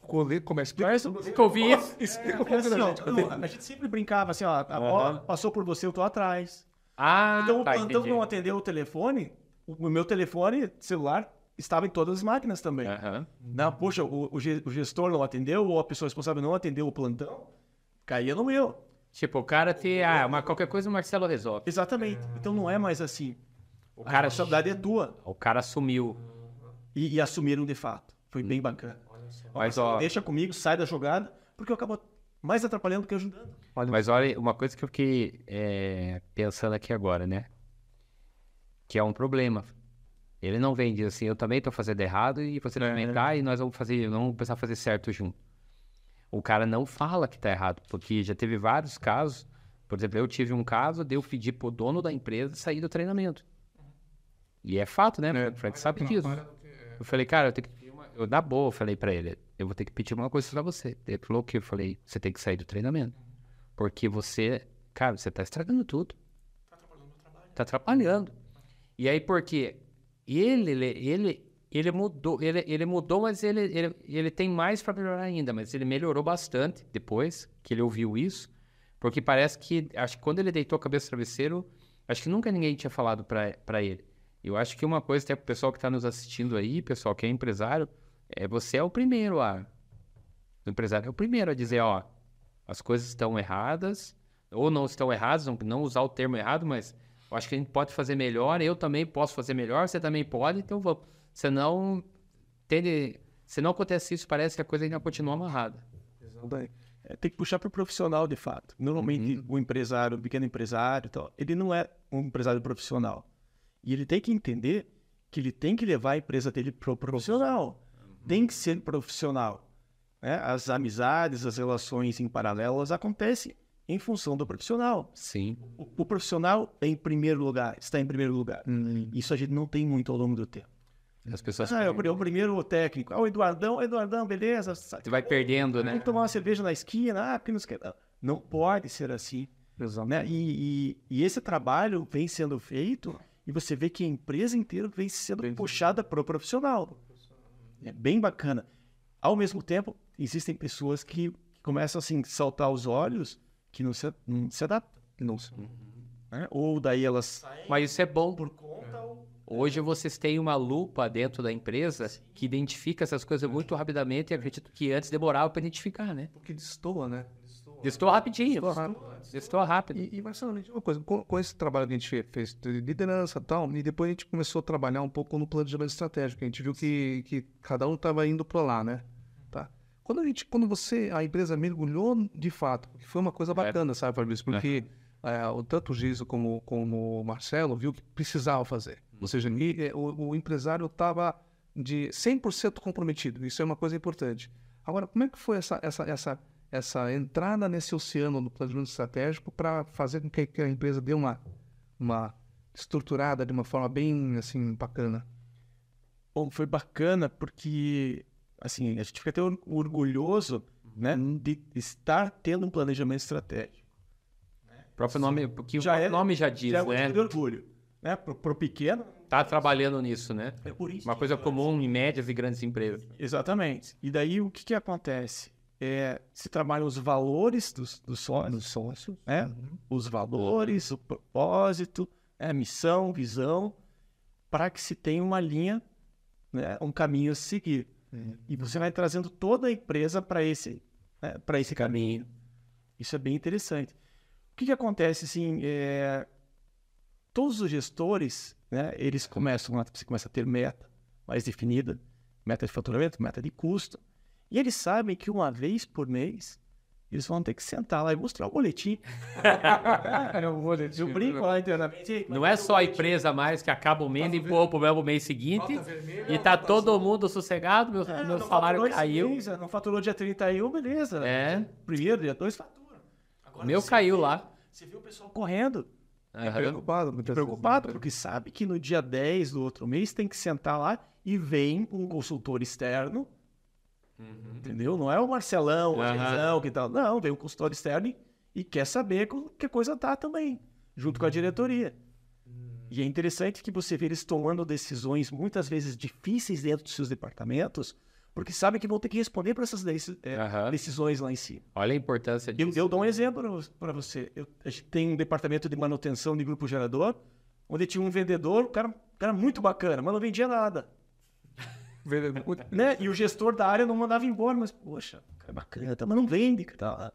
O goleiro começa Mas, Nunca ouvi isso. Explica pouco assim, ó, a gente sempre brincava assim, ó, a bola passou por você, eu tô atrás. Ah, Então o tá, plantão entendi. não atendeu o telefone, o meu telefone celular estava em todas as máquinas também. Aham. Não, poxa, o, o ge- o gestor não atendeu, ou a pessoa responsável não atendeu o plantão, caía no meu. Tipo, o cara te... Ah, mas qualquer coisa o Marcelo resolve. Exatamente. Então não é mais assim. O A cara, responsabilidade é tua. o cara sumiu. E, e assumiram de fato. Foi bem bacana. Mas, ó, Deixa comigo, sai da jogada, porque eu acabo mais atrapalhando do que ajudando. mas olha, uma coisa que eu fiquei é, pensando aqui agora, né? Que é um problema. Ele não vem e diz assim, eu também tô fazendo errado e você também tá e nós vamos fazer, vamos começar a fazer certo junto. O cara não fala que tá errado, porque já teve vários casos. Por exemplo, eu tive um caso de eu pedir pro dono da empresa sair do treinamento. E é fato, né? O Frank sabe disso. Eu falei, cara, eu tenho que. Eu, na boa, falei pra ele, eu vou ter que pedir uma coisa pra você. Ele falou o que? Eu falei, você tem que sair do treinamento. Porque você, cara, você tá estragando tudo. Tá atrapalhando. E aí, por quê? Ele, ele, ele, ele mudou, ele, ele mudou, mas ele, ele, ele tem mais pra melhorar ainda. Mas ele melhorou bastante depois que ele ouviu isso. Porque parece que, acho que quando ele deitou a cabeça no travesseiro, acho que nunca ninguém tinha falado pra ele. Eu acho que uma coisa, até pro pessoal que tá nos assistindo aí, pessoal que é empresário, é você é o primeiro a. O empresário é o primeiro a dizer, ó, as coisas estão erradas, ou não estão erradas, não, não usar o termo errado, mas eu acho que a gente pode fazer melhor, eu também posso fazer melhor, você também pode, então vamos. Senão, tende, se não acontece isso, parece que a coisa ainda continua amarrada. É, tem que puxar para o profissional, de fato. Normalmente, o empresário, o pequeno empresário, e tal, ele não é um empresário profissional. E ele tem que entender que ele tem que levar a empresa dele para o profissional. Tem que ser profissional. né? As amizades, as relações em paralelo, elas acontecem em função do profissional. Sim. O, o profissional é em primeiro lugar, está em primeiro lugar. Isso a gente não tem muito ao longo do tempo. As pessoas. Ah, é o, pri- o primeiro técnico. Ah, o Eduardão, Eduardão, beleza. Você vai perdendo, né? Vamos tomar uma cerveja na esquina. Ah, porque não, sei o quê. não pode ser assim. Né? E, e- e esse trabalho vem sendo feito e você vê que a empresa inteira vem sendo puxada para o profissional. É bem bacana. Ao mesmo tempo, existem pessoas que começam assim saltar os olhos que não se, não se adaptam. Não sei. né? Ou daí elas Mas isso é bom. por conta ou Hoje vocês têm uma lupa dentro da empresa que identifica essas coisas muito rapidamente e acredito que antes demorava para identificar, né? Porque destoa, né? Destoa rapidinho. Destoa rápido. Destoa rápido. E, e Marcelo, uma coisa, com, com esse trabalho que a gente fe- fez de liderança e tal, e depois a gente começou a trabalhar um pouco no planejamento estratégico, a gente viu que, que cada um estava indo para lá, né? Tá. Quando a gente, quando você, a empresa mergulhou de fato, que foi uma coisa bacana, sabe, Fabrício? Porque é, o, tanto o Giso como, como o Marcelo viu que precisava fazer. Ou seja, e, é, o, o empresário estava de 100% comprometido, isso é uma coisa importante. Agora, como é que foi essa, essa, essa, essa entrada nesse oceano do planejamento estratégico para fazer com que, a empresa dê uma, uma estruturada de uma forma bem assim bacana? Bom, foi bacana porque, assim, a gente fica até or- orgulhoso né? De estar tendo um planejamento estratégico. O próprio nome, porque Já o é- nome já diz, Já é né? orgulho. Né? Pro, pro pequeno, Tá trabalhando nisso, né? é por isso. Uma coisa comum em médias e grandes empresas. Exatamente. E daí o que, que acontece? É, se trabalham os valores dos, dos sócios, Dos sócios. né? os valores, o propósito, a missão, visão, para que se tenha uma linha, né? um caminho a seguir. E você vai trazendo toda a empresa para esse, né? para esse caminho. Isso é bem interessante. O que, que acontece assim? é, todos os gestores, né? Eles começam, você começa a ter meta mais definida, meta de faturamento, meta de custo, e eles sabem que uma vez por mês eles vão ter que sentar lá e mostrar o boletim. Eu brinco lá internamente. "Ei, Não é só a empresa mais que acaba o mês e empurra o problema o mês seguinte e tá todo mundo sossegado, meu, É, meu salário caiu. mês, não faturou dia 31, beleza. É, Primeiro, dia 2, fatura. Agora o meu caiu vê- lá. Você viu o pessoal correndo, Aham. Preocupado, muitas vezes. preocupado, porque sabe que no dia 10 do outro mês tem que sentar lá e vem um consultor externo, entendeu? Não é o Marcelão, o. Argenzão, que tal. Não, vem um consultor externo e, quer saber que a coisa tá também, junto com a diretoria. E é interessante que você vê eles tomando decisões muitas vezes difíceis dentro dos seus departamentos, porque sabem que vão ter que responder para essas é, decisões lá em cima. Olha a importância Eu, disso. eu dou um exemplo para você. Eu, a gente tem um departamento de manutenção de grupo gerador, onde tinha um vendedor, um cara, um cara muito bacana, mas não vendia nada. Né? E o gestor da área não mandava embora, mas, poxa, cara é bacana, tá, mas não vende. Tá.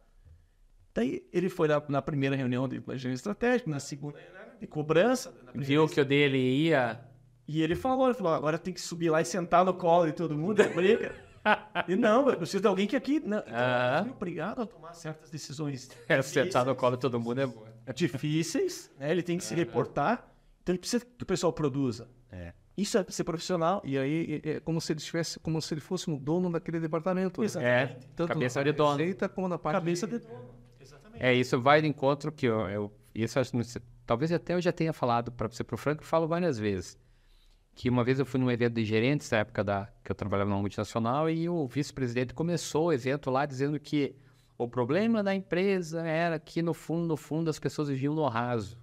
Daí ele foi na, na primeira reunião de planejamento estratégico, na segunda né, de cobrança, Viu que o dele ia. e ele falou, ele falou, agora tem que subir lá e sentar no colo de todo mundo, brinca. E não, eu preciso de alguém que aqui... Não, então, eu fui obrigado a tomar certas decisões Sentar no colo de todo mundo é bom. difíceis, né? ele tem que se reportar, então ele precisa que o pessoal produza. É. Isso é ser profissional. E aí é como se ele estivesse, como se ele fosse um dono daquele departamento. né? É, Tanto cabeça na de dono. receita como na parte Cabeça de dono. Exatamente. É, isso vai de encontro que eu, eu isso talvez até eu já tenha falado para você pro Franco, eu falo várias vezes. Que uma vez eu fui num evento de gerentes, na época da, que eu trabalhava numa multinacional, e o vice-presidente começou o evento lá dizendo que o problema da empresa era que, no fundo, no fundo, as pessoas viviam no raso.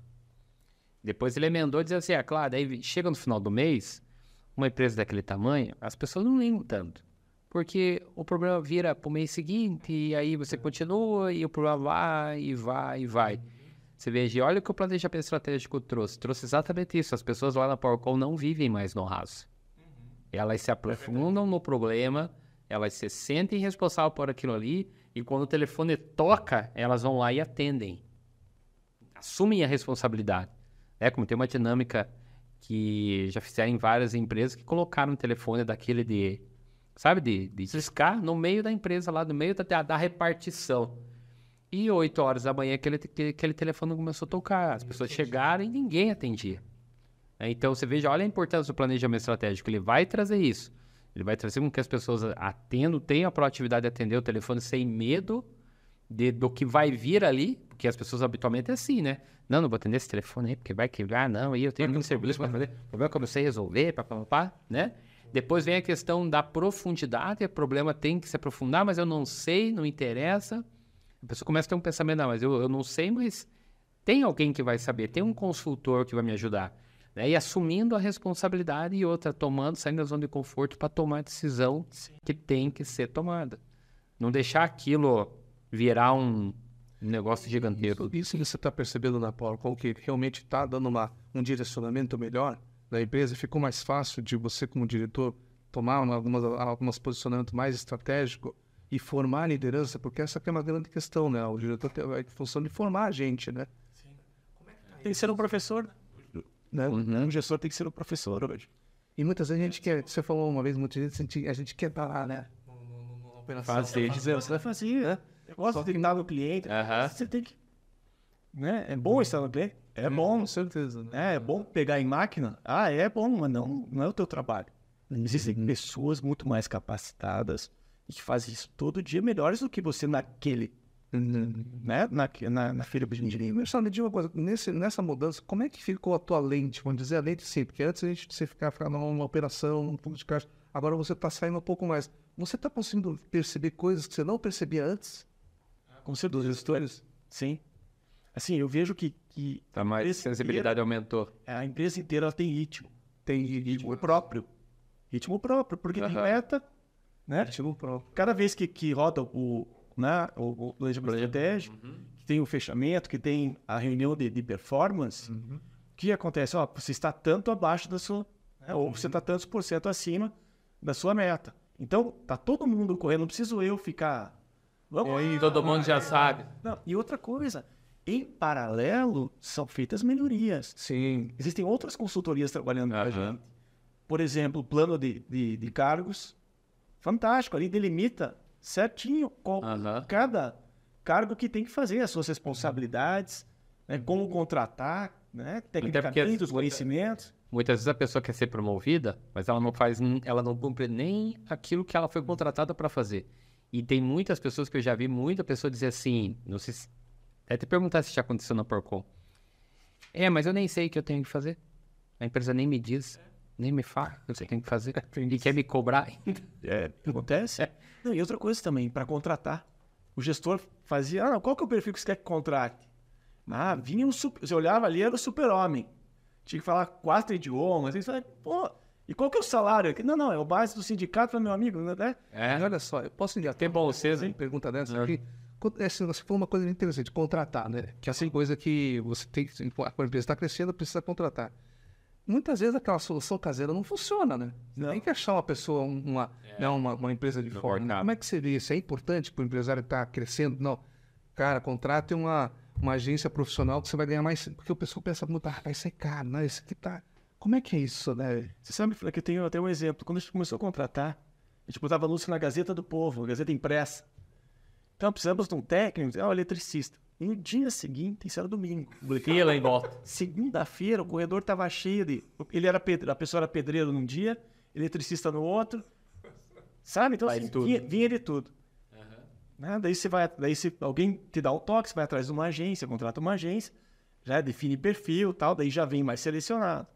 Depois ele emendou dizendo assim, é claro, daí chega no final do mês, uma empresa daquele tamanho, as pessoas não ligam tanto. Porque o problema vira pro mês seguinte, e aí você continua, e o problema vai, e vai, e vai. Você veja, olha o que o planejamento estratégico trouxe. Trouxe exatamente isso. As pessoas lá na PowerCall não vivem mais no raso. Elas se aprofundam no problema, elas se sentem responsáveis por aquilo ali, e quando o telefone toca, elas vão lá e atendem. Assumem a responsabilidade. É como tem uma dinâmica que já fizeram em várias empresas que colocaram um telefone daquele de, sabe, de, de discar no meio da empresa, lá no meio da, da repartição. E 8 horas da manhã aquele, aquele, telefone começou a tocar. As pessoas chegaram e ninguém atendia. Né? Então você veja, olha a importância do planejamento estratégico. Ele vai trazer isso. Ele vai trazer com que as pessoas atendam, tenham a proatividade de atender o telefone sem medo de, do que vai vir ali, porque as pessoas habitualmente é assim, né? Não, não vou atender esse telefone aí, porque vai quebrar, não, aí eu tenho aquele serviço para fazer, problema que eu não sei resolver, papapá, né? Depois vem a questão da profundidade, o problema tem que se aprofundar, mas eu não sei, não interessa. A pessoa começa a ter um pensamento, não, mas eu, eu não sei, mas tem alguém que vai saber, tem um consultor que vai me ajudar. Né? E assumindo a responsabilidade e outra, tomando, saindo da zona de conforto para tomar a decisão que tem que ser tomada. Não deixar aquilo virar um, negócio gigantesco. Isso, isso você está percebendo na PowerCall que realmente está dando uma, um direcionamento melhor da empresa? Ficou mais fácil de você, como diretor, tomar uma, algumas, alguns posicionamentos mais estratégicos e formar a liderança? Porque essa que é uma grande questão, né? O diretor tem a função de formar a gente, né? Tem que ser um professor. né? Uhum. Um gestor tem que ser um professor hoje. E muitas vezes a gente quer, você falou uma vez, muitas vezes a gente, a gente quer estar lá, né? Numa operação. Fazer. Dizer, você vai fazer, né? Eu gosto de estar no cliente. Aham. Você tem que. Né? É bom estar no cliente? É bom. Com certeza, né? É, é bom pegar em máquina? Ah, é bom, mas não, não é o teu trabalho. Existem pessoas muito mais capacitadas e que fazem isso todo dia melhores do que você naquele, né? Na, na, na feira de engenharia. Marcelo, me diga uma coisa, nesse, nessa mudança, como é que ficou a tua lente? Vamos dizer a lente sim, porque antes a gente você ficava, ficava numa operação, um pouco de caixa, agora você está saindo um pouco mais. você está conseguindo perceber coisas que você não percebia antes? Com certeza. Dos gestores? Sim. Assim, eu vejo que, que Tá mais sensibilidade aumentou. a empresa inteira tem ritmo. Tem Ritmo próprio. Ritmo próprio, porque tem Aham. meta, né? ritmo próprio. Cada vez que, que roda o, né, o, o planejamento estratégico, que tem o fechamento, que tem a reunião de, de performance, o que acontece? Ó, você está tanto abaixo da sua, né, ou você está tantos por cento acima da sua meta. Então, tá todo mundo correndo, não preciso eu ficar. Vamos. Todo mundo já sabe. Não, e outra coisa, em paralelo, são feitas melhorias. Sim. Existem outras consultorias trabalhando com a gente. Por exemplo, plano de, de, de cargos. Fantástico, ali delimita certinho qual, Aham. cada cargo que tem que fazer, as suas responsabilidades, né, como contratar, né, tecnicamente, os conhecimentos. Muitas vezes a pessoa quer ser promovida, mas ela não faz, ela não cumpre nem aquilo que ela foi contratada para fazer. E tem muitas pessoas que eu já vi muita pessoa dizer assim, não sei se, até te perguntar se já aconteceu na Porcom. É, mas eu nem sei o que eu tenho que fazer. A empresa nem me diz, nem me fala o que eu tenho que fazer. E quer me cobrar ainda. É, acontece. Não, e outra coisa também, para contratar. O gestor fazia, ah, não, qual que é o perfil que você quer que contrate? Ah, vinha um super, você olhava ali, era o super-homem. Tinha que falar quatro idiomas. Aí você fala, pô, e qual que é o salário? Não, não, é o base do sindicato, meu amigo, né? É, E olha só, eu posso engatar Tem bom uma vocês, hein? pergunta dessa aqui? É, assim, Você falou uma coisa interessante, contratar, né? Que é assim, coisa que você tem que. A empresa está crescendo, precisa contratar. Muitas vezes aquela solução caseira não funciona, né? Você Não. tem que achar uma pessoa, um- uma, né, uma, uma empresa de fora. mercado. Como é que você vê isso? É importante para o empresário estar crescendo? Não. Cara, contrate uma, uma agência profissional que você vai ganhar mais. Porque o pessoal pensa muito, ah, vai ser caro, né? Esse aqui tá. Como é que é isso, né? Você sabe que eu tenho até um exemplo. Quando a gente começou a contratar, a gente botava anúncio na Gazeta do Povo, Gazeta impressa. Então, precisamos de um técnico, ah, um eletricista. E no dia seguinte, isso era domingo. fila em volta. Segunda-feira, o corredor estava cheio de. Ele era pedreiro, a pessoa era pedreiro num dia, eletricista no outro. Sabe? Então, assim, tudo. vinha, vinha de tudo. Né? Daí você vai. Daí se alguém te dá um toque, você vai atrás de uma agência, contrata uma agência, já define perfil tal, daí já vem mais selecionado.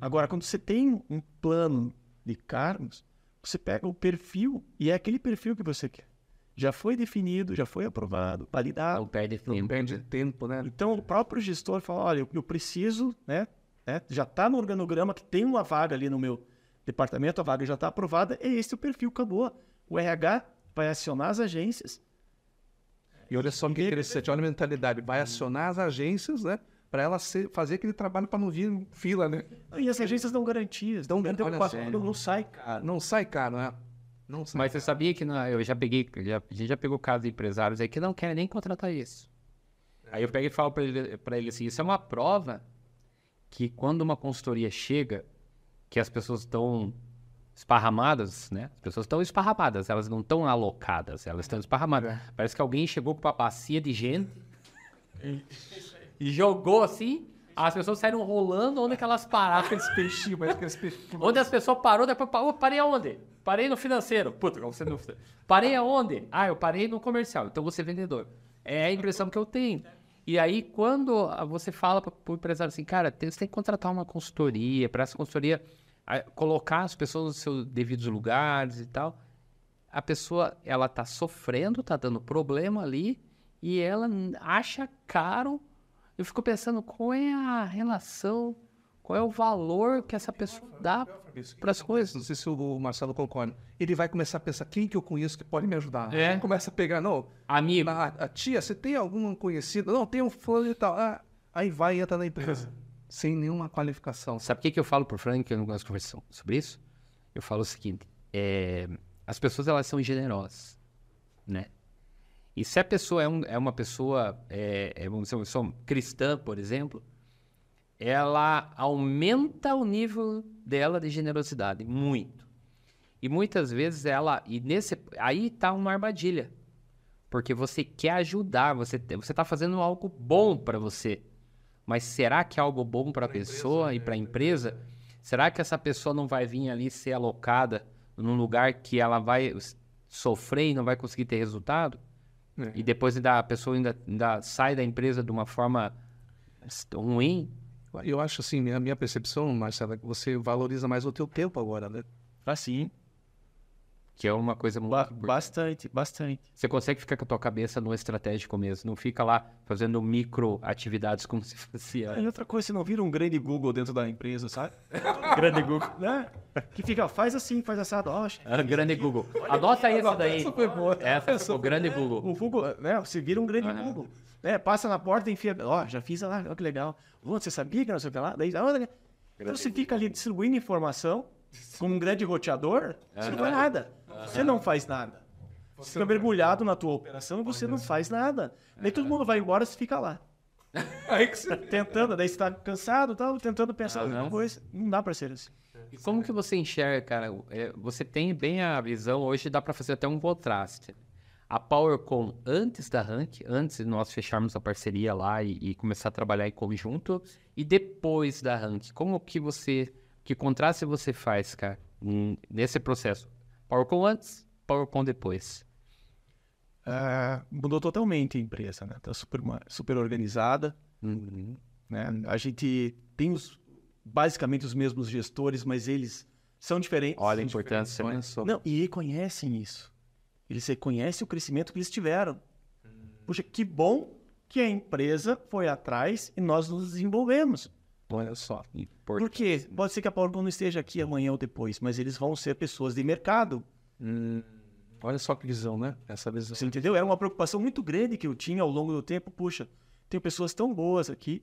Agora, quando você tem um plano de cargos, você pega o perfil e é aquele perfil que você quer. Já foi definido, já foi aprovado, validado. Não perde Não tempo. perde tempo, né? Então, o próprio gestor fala: olha, eu, eu preciso, né, né, Já está no organograma que tem uma vaga ali no meu departamento, a vaga já está aprovada, é esse o perfil, acabou. O RH vai acionar as agências. E olha só que interessante, olha a mentalidade. Vai acionar as agências, né? Para ela ser- fazer aquele trabalho para não vir fila, né? E as agências dão garantias. Dão- então, olha não, só. não sai caro. Não sai caro, né? Não sai. Mas você sabia que na- eu já peguei, já, a gente já pegou casos de empresários aí que não querem nem contratar isso. Aí eu pego e falo pra ele, pra ele assim, isso é uma prova que quando uma consultoria chega, que as pessoas estão esparramadas, né? As pessoas estão esparramadas, elas não estão alocadas, elas estão esparramadas. Parece que alguém chegou com uma bacia de gente jogou assim, as pessoas saíram rolando onde que elas pararam. Aqueles peixinhos, parece aqueles peixinhos. Onde as pessoas parou, depois parou, parei aonde? Parei no financeiro. Puta, você não... Parei aonde? Ah, eu parei no comercial, então você é vendedor. É a impressão que eu tenho. E aí, quando você fala para o empresário assim, cara, você tem que contratar uma consultoria, para essa consultoria colocar as pessoas nos seus devidos lugares e tal, a pessoa, ela tá sofrendo, tá dando problema ali, e ela acha caro. Eu fico pensando, qual é a relação, qual é o valor que essa pessoa dá para as coisas? Não sei se o Marcelo concorda. Ele vai começar a pensar quem que eu conheço que pode me ajudar. É. Começa a pegar, não. Amigo, A, a tia, você tem algum conhecido? Não, tem um fulano e tal. Ah, aí vai e entra na empresa. Sem nenhuma qualificação. Sabe o que, que eu falo pro Frank, que eu não gosto de conversar sobre isso? Eu falo o seguinte, é, as pessoas elas são generosas, né? E se a pessoa é, um- é uma pessoa, é, é, vamos dizer, uma pessoa cristã, por exemplo, ela aumenta o nível dela de generosidade, muito. E muitas vezes ela, e nesse, aí tá uma armadilha, porque você quer ajudar, você você tá fazendo algo bom para você. Mas será que é algo bom para a pessoa e para a empresa? Será que essa pessoa não vai vir ali ser alocada num lugar que ela vai sofrer e não vai conseguir ter resultado? É. E depois ainda, a pessoa ainda, ainda sai da empresa de uma forma ruim? Eu acho assim, a minha percepção, Marcelo, é que você valoriza mais o teu tempo agora, né? Assim. Que é uma coisa muito Ba- importante. bastante, bastante. Você consegue ficar com a tua cabeça no estratégico mesmo. Não fica lá fazendo micro atividades como se fosse E antes. outra coisa, você não vira um grande Google dentro da empresa, sabe? grande Google, né? Que fica, faz assim, faz assado, ó. Ah, grande Google. Anota essa daí. Essa foi boa. Essa foi o grande Google. O Google, né? Você vira um grande Aham. Google. Né? Passa na porta, enfia, ó, já fiz lá, ó que legal. Ô, você sabia que não sei o que lá? Daí, ah, então você fica ali distribuindo informação como um grande roteador, você não faz nada. Você não faz nada. Você fica mergulhado na tua operação e você não faz nada. Daí todo mundo vai embora, você fica lá. Aí que você... Tentando, daí você tá cansado, tal, tentando pensar Ah, alguma não. coisa. Não dá pra ser assim. E como que você enxerga, cara? É, Você tem bem a visão, hoje dá para fazer até um contraste. A PowerCom antes da Rank, antes de nós fecharmos a parceria lá e, e começar a trabalhar em conjunto, e depois da Rank, como que você, que contraste você faz, cara, nesse processo? PowerCom antes, PowerCom depois. Ah, mudou totalmente a empresa, né? Tá super, super organizada, né? A gente tem os, basicamente os mesmos gestores, mas eles são diferentes. Olha a importância. Só. Não, e reconhecem isso. Eles reconhecem o crescimento que eles tiveram. Puxa, que bom que a empresa foi atrás e nós nos desenvolvemos. Olha só. Por quê? Pode ser que a PowerCom não esteja aqui amanhã ou depois, mas eles vão ser pessoas de mercado. Hum, olha só que visão, né? Essa visão. Você entendeu? Era uma preocupação muito grande que eu tinha ao longo do tempo. Puxa, tem pessoas tão boas aqui,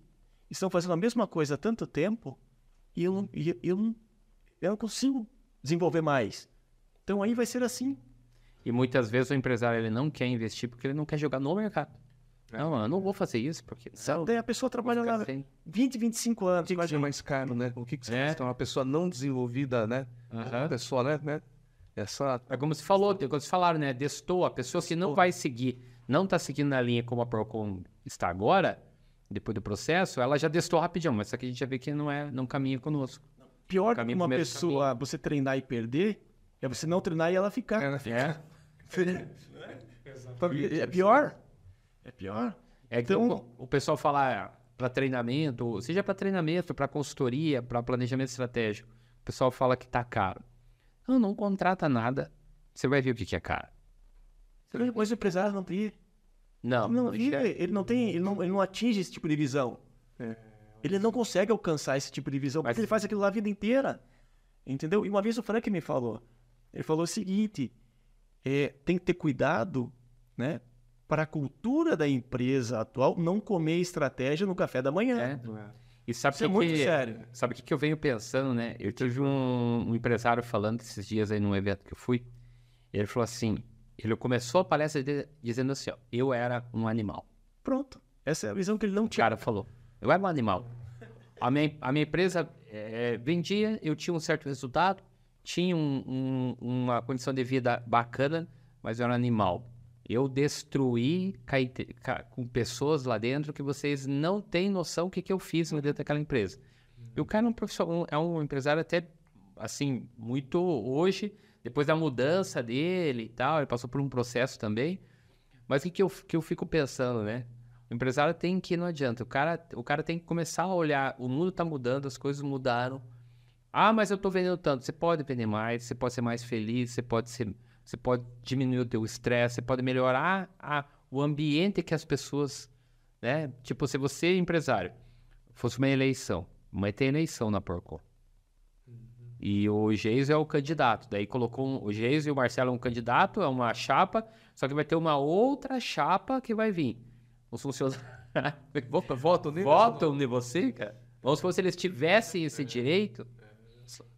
estão fazendo a mesma coisa há tanto tempo, e eu não, e eu não, eu não consigo desenvolver mais. Então aí vai ser assim. E muitas vezes o empresário ele não quer investir porque ele não quer jogar no mercado. Não, eu não vou fazer isso porque Daí a pessoa trabalha lá sem. 20, 25 anos. O que, que é mais caro, né? O que, que você É. Então, uma pessoa não desenvolvida, né? Uma pessoa, né? né? Essa. É como você falou, como vocês falaram, né? Destou, a pessoa que não vai seguir, não tá seguindo na linha como a Procon está agora, depois do processo, ela já destou rapidinho, mas isso aqui a gente já vê que não é, não caminha conosco. Pior que Caminho uma pessoa, você treinar e perder, é você não treinar e ela ficar. É. É pior. É pior. É que Então- o, o pessoal fala para treinamento, seja para treinamento, para consultoria, para planejamento estratégico, o pessoal fala que tá caro. Não, não contrata nada, você vai ver o que, que é caro. Mas o empresário não vive. Não, Não, não vive, enxerga. ele não tem, ele não, ele não atinge esse tipo de visão. Ele não consegue alcançar esse tipo de visão, Mas- porque ele faz aquilo lá a vida inteira. Entendeu? E uma vez o Frank me falou. Ele falou o seguinte: é, tem que ter cuidado, né? Para a cultura da empresa atual não comer estratégia no café da manhã. É. E sabe Isso é que muito que- sério. Sabe o que, que eu venho pensando, né? Eu tive um, um empresário falando esses dias aí num evento que eu fui. Ele falou assim: ele começou a palestra dele dizendo assim, ó, eu era um animal. Pronto. Essa é a visão que ele não O tinha. cara falou, eu era um animal. A minha, a minha empresa eh, vendia, eu tinha um certo resultado, tinha um- um- uma condição de vida bacana, mas eu era um animal. Eu destruí com pessoas lá dentro que vocês não têm noção o que, que eu fiz dentro daquela empresa. E o cara é um profissional, é um empresário até, assim, muito hoje, depois da mudança dele e tal, ele passou por um processo também. Mas o que, que, eu, que eu fico pensando, né? O empresário tem que, não adianta, o cara, o cara tem que começar a olhar, o mundo tá mudando, as coisas mudaram. Ah, mas eu tô vendendo tanto. Você pode vender mais, você pode ser mais feliz, você pode ser, você pode diminuir o teu estresse, você pode melhorar a, o ambiente que as pessoas, né? Tipo, se você, empresário, fosse uma eleição, mas tem eleição na Porco. E o Geiso é o candidato. Daí colocou um- o Geiso e o Marcelo é um candidato, é uma chapa, só que vai ter uma outra chapa que vai vir. Os funcionários Vota, voto nele. votam em você, cara. Vamos supor se eles tivessem esse direito.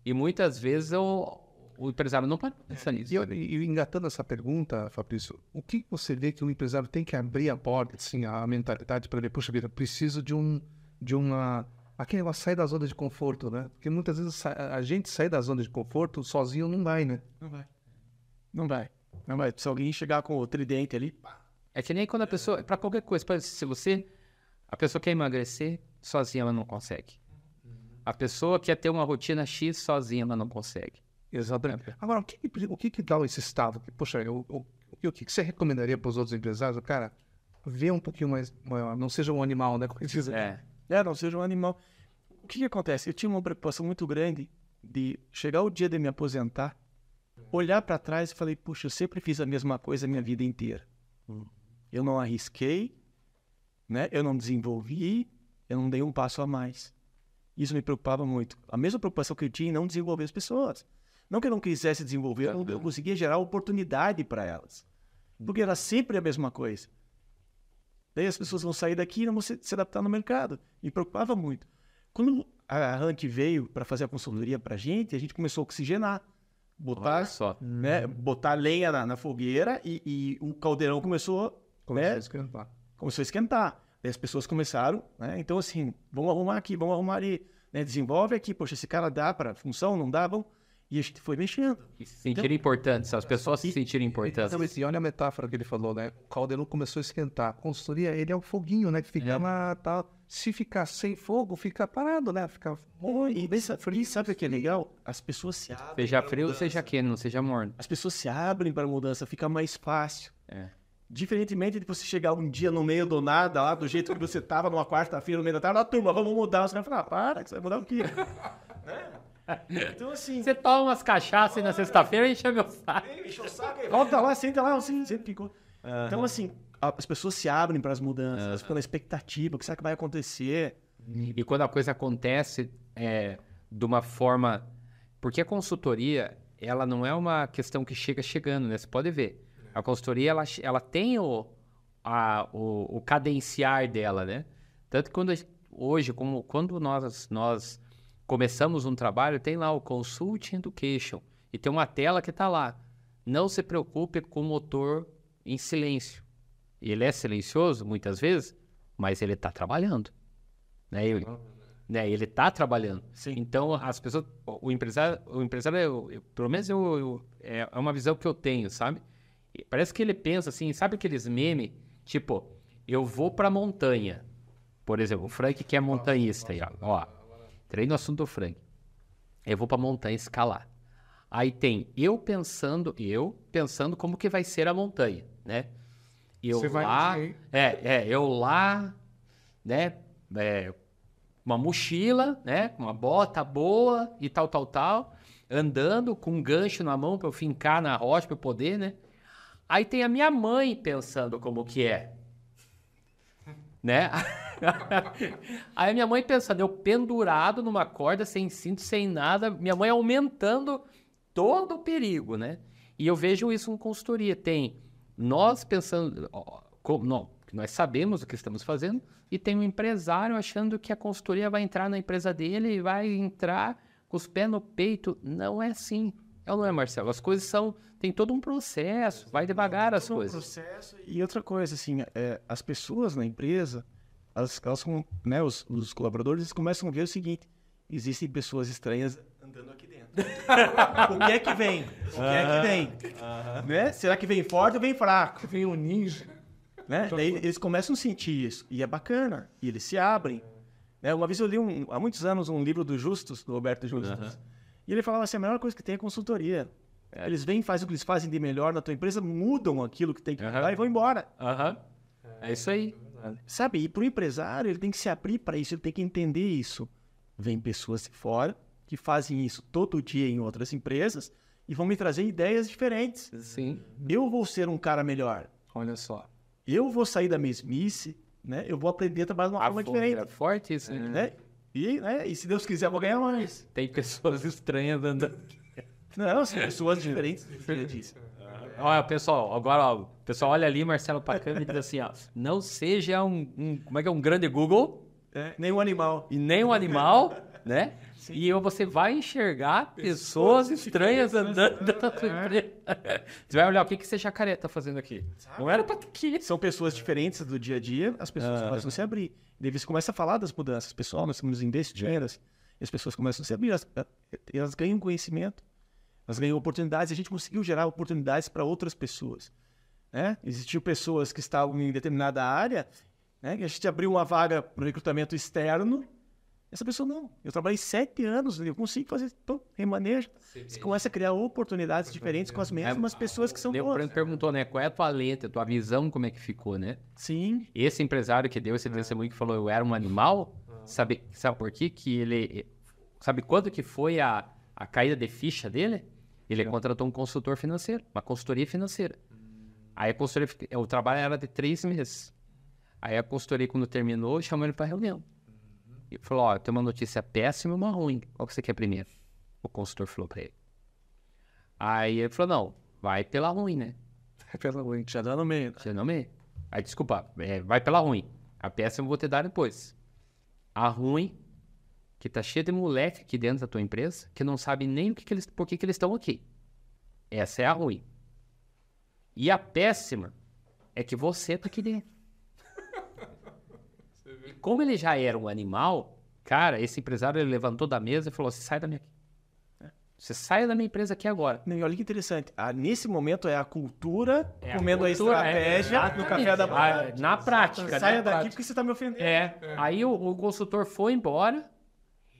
E muitas vezes o, o empresário não para pensar nisso. E, olha, e engatando essa pergunta, Fabrício, o que você vê que o empresário tem que abrir a porta, assim, a mentalidade para ver, puxa vida, preciso de um, de uma, aquele negócio, sair da zona de conforto, né? Porque muitas vezes a gente sair da zona de conforto sozinho não vai, né? Não vai. Não vai. Não vai. Se alguém chegar com o tridente ali, É que nem quando a pessoa, para qualquer coisa, se você, a pessoa quer emagrecer, sozinha ela não consegue. A pessoa quer ter uma rotina X, sozinha ela não consegue. Exatamente. Agora, o que, que- o que, que dá esse estado? Que, poxa, eu, eu- o que que você recomendaria para os outros empresários? Cara, vê um pouquinho mais, maior, não seja um animal, né? Como diz, É. É, não seja um animal. O que, que acontece? Eu tinha uma preocupação muito grande de chegar o dia de me aposentar olhar para trás e falei, puxa, eu sempre fiz a mesma coisa a minha vida inteira. Eu não arrisquei, né? Eu não desenvolvi, eu não dei um passo a mais. Isso me preocupava muito. A mesma preocupação que eu tinha em não desenvolver as pessoas. Não que eu não quisesse desenvolver, eu, eu conseguia gerar oportunidade para elas. Porque era sempre a mesma coisa. Daí as pessoas vão sair daqui e não vão se, se adaptar no mercado. Me preocupava muito. Quando a Rank veio para fazer a consultoria para a gente, a gente começou a oxigenar. Botar, né, botar lenha na, na fogueira e, e o caldeirão começou, Começou né, a esquentar. começou a esquentar. Daí as pessoas começaram, né? Então, assim, vamos arrumar aqui, vamos arrumar ali. Né? Desenvolve aqui, poxa, esse cara dá para função, não dá, vamos. E a gente foi mexendo. E se sentirem importantes, as pessoas se sentirem importantes. Exatamente. E olha a metáfora que ele falou, né? O caldeirão começou a esquentar. A consultoria, ele é o foguinho, né? Que fica É. lá, tal. Se ficar sem fogo, fica parado, né? Fica... E, e sabe o que é legal? As pessoas se abrem. Seja frio, mudança. seja quente, não seja morno. As pessoas se abrem para a mudança, fica mais fácil. É. Diferentemente de você chegar um dia no meio do nada, lá do jeito que você tava, numa quarta-feira, no meio da tarde, lá, turma, vamos mudar. Você vai falar, ah, para, que você vai mudar o quê? Né? Então, assim, Você toma umas cachaças aí na sexta-feira e enche meu saco. enche o saco aí, volta lá, senta lá, assim, sempre ficou. Então, assim, as pessoas se abrem para as mudanças, elas ficam na expectativa, o que será que vai acontecer? E quando a coisa acontece é, de uma forma. Porque a consultoria, ela não é uma questão que chega chegando, né? Você pode ver. A consultoria, ela, ela tem o, a- o, o cadenciar dela, né? Tanto que quando, hoje, como, quando nós, nós começamos um trabalho, tem lá o Consult Education. E tem uma tela que está lá. Não se preocupe com o motor em silêncio. Ele é silencioso, muitas vezes, mas ele está trabalhando. Né? Ele, né? ele está trabalhando. Sim. Então, as pessoas, o empresário, o empresário eu- eu- pelo menos eu, eu- é é uma visão que eu tenho, sabe? Parece que ele pensa assim, sabe aqueles memes? Tipo, eu vou pra montanha. Por exemplo, o Frank que é montanhista aí, ó. ó. Entrei no assunto do Frank. Eu vou pra montanha escalar. Aí tem eu pensando, eu pensando como que vai ser a montanha, né? Eu Você vai lá, hein? é, é, eu lá, né? é, uma mochila, né? Uma bota boa e tal, tal, tal. Andando com um gancho na mão para eu fincar na rocha para eu poder, né? Aí tem a minha mãe pensando como que é. Né? Aí a minha mãe pensando, eu pendurado numa corda, sem cinto, sem nada, minha mãe aumentando todo o perigo, né? E eu vejo isso em consultoria. Tem nós pensando, como, não, nós sabemos o que estamos fazendo, e tem um empresário achando que a consultoria vai entrar na empresa dele e vai entrar com os pés no peito. Não é assim. É ou não é, Marcelo? As coisas são. Tem todo um processo, vai devagar as Todo um coisas. processo. E outra coisa, assim, é, as pessoas na empresa, elas, elas né, os, os colaboradores, começam a ver o seguinte: existem pessoas estranhas andando aqui dentro. o que é que vem? O que é que vem? Né? Será que vem forte ou vem fraco? Vem um ninja. Né? Daí eles começam a sentir isso. E é bacana. E eles se abrem. Né? Uma vez eu li, um- há muitos anos, um livro do Justus, do Roberto Justus. E ele falava assim, a melhor coisa que tem é consultoria. Eles vêm, fazem o que eles fazem de melhor na tua empresa, mudam aquilo que tem que mudar e vão embora. Aham. É isso aí. Sabe? E para o empresário, ele tem que se abrir para isso, ele tem que entender isso. Vem pessoas de fora que fazem isso todo dia em outras empresas e vão me trazer ideias diferentes. Sim. Eu vou ser um cara melhor. Olha só. Eu vou sair da mesmice, né? Eu vou aprender a trabalhar de uma A forma diferente. é forte isso, né? né? E, né? e se Deus quiser, eu vou ganhar mais. Tem pessoas estranhas andando. Não, são pessoas diferentes. que. Olha, pessoal, agora, ó, o pessoal olha ali, Marcelo câmera e diz assim, ó, não seja um, um- como é que é, um grande Google É, nenhum animal. e nem um animal, né? E eu- você vai enxergar pessoas estranhas andando na tua empresa. Você vai olhar, o que, que esse jacaré tá fazendo aqui? Não era pra estar aqui. São pessoas diferentes do dia a dia, as pessoas começam a se abrir. Daí você começa a falar das mudanças. Pessoal, nós estamos em desse de vendas. E as pessoas começam a se abrir. Elas, elas ganham conhecimento, elas ganham oportunidades. E a gente conseguiu gerar oportunidades para outras pessoas. Né? Existiam pessoas que estavam em determinada área, né? que a gente abriu uma vaga para recrutamento externo. Essa pessoa não. Eu trabalhei sete anos, eu consigo fazer. Então, remaneja. Você começa a criar oportunidades diferentes com as mesmas pessoas que são O boas. Frank perguntou, né, qual é a tua lente, a tua visão, como é que ficou, né? Sim. Esse empresário que deu esse testemunho que falou eu era um animal, sabe, sabe por quê? Que ele. Sabe quanto que foi a, a caída de ficha dele? Ele contratou um consultor financeiro, uma consultoria financeira. Aí a consultoria, fi- o trabalho era de três meses. Aí a consultoria, quando terminou, chamou ele para reunião. E falou: Ó, eu tenho uma notícia péssima e uma ruim. Qual que você quer primeiro? O consultor falou para ele. Aí ele falou: Não, vai pela ruim, né? Pela ruim. Já dá no meio. Você não me. Aí, desculpa, é, vai pela ruim. A peça eu vou te dar depois. A ruim, que tá cheia de moleque aqui dentro da tua empresa, que não sabe nem o que, que eles, por que, que eles estão aqui. Essa é a ruim. E a péssima é que você tá aqui dentro. E como ele já era um animal, cara, esse empresário ele levantou da mesa e falou: Você sai da minha. Você sai da minha empresa aqui agora. Não, e olha que interessante. Ah, nesse momento é a cultura É a comendo a, cultura, é, estratégia no café da manhã. Ah, Na prática. Saia daqui prática. porque você tá me ofendendo. É. Aí o, o consultor foi embora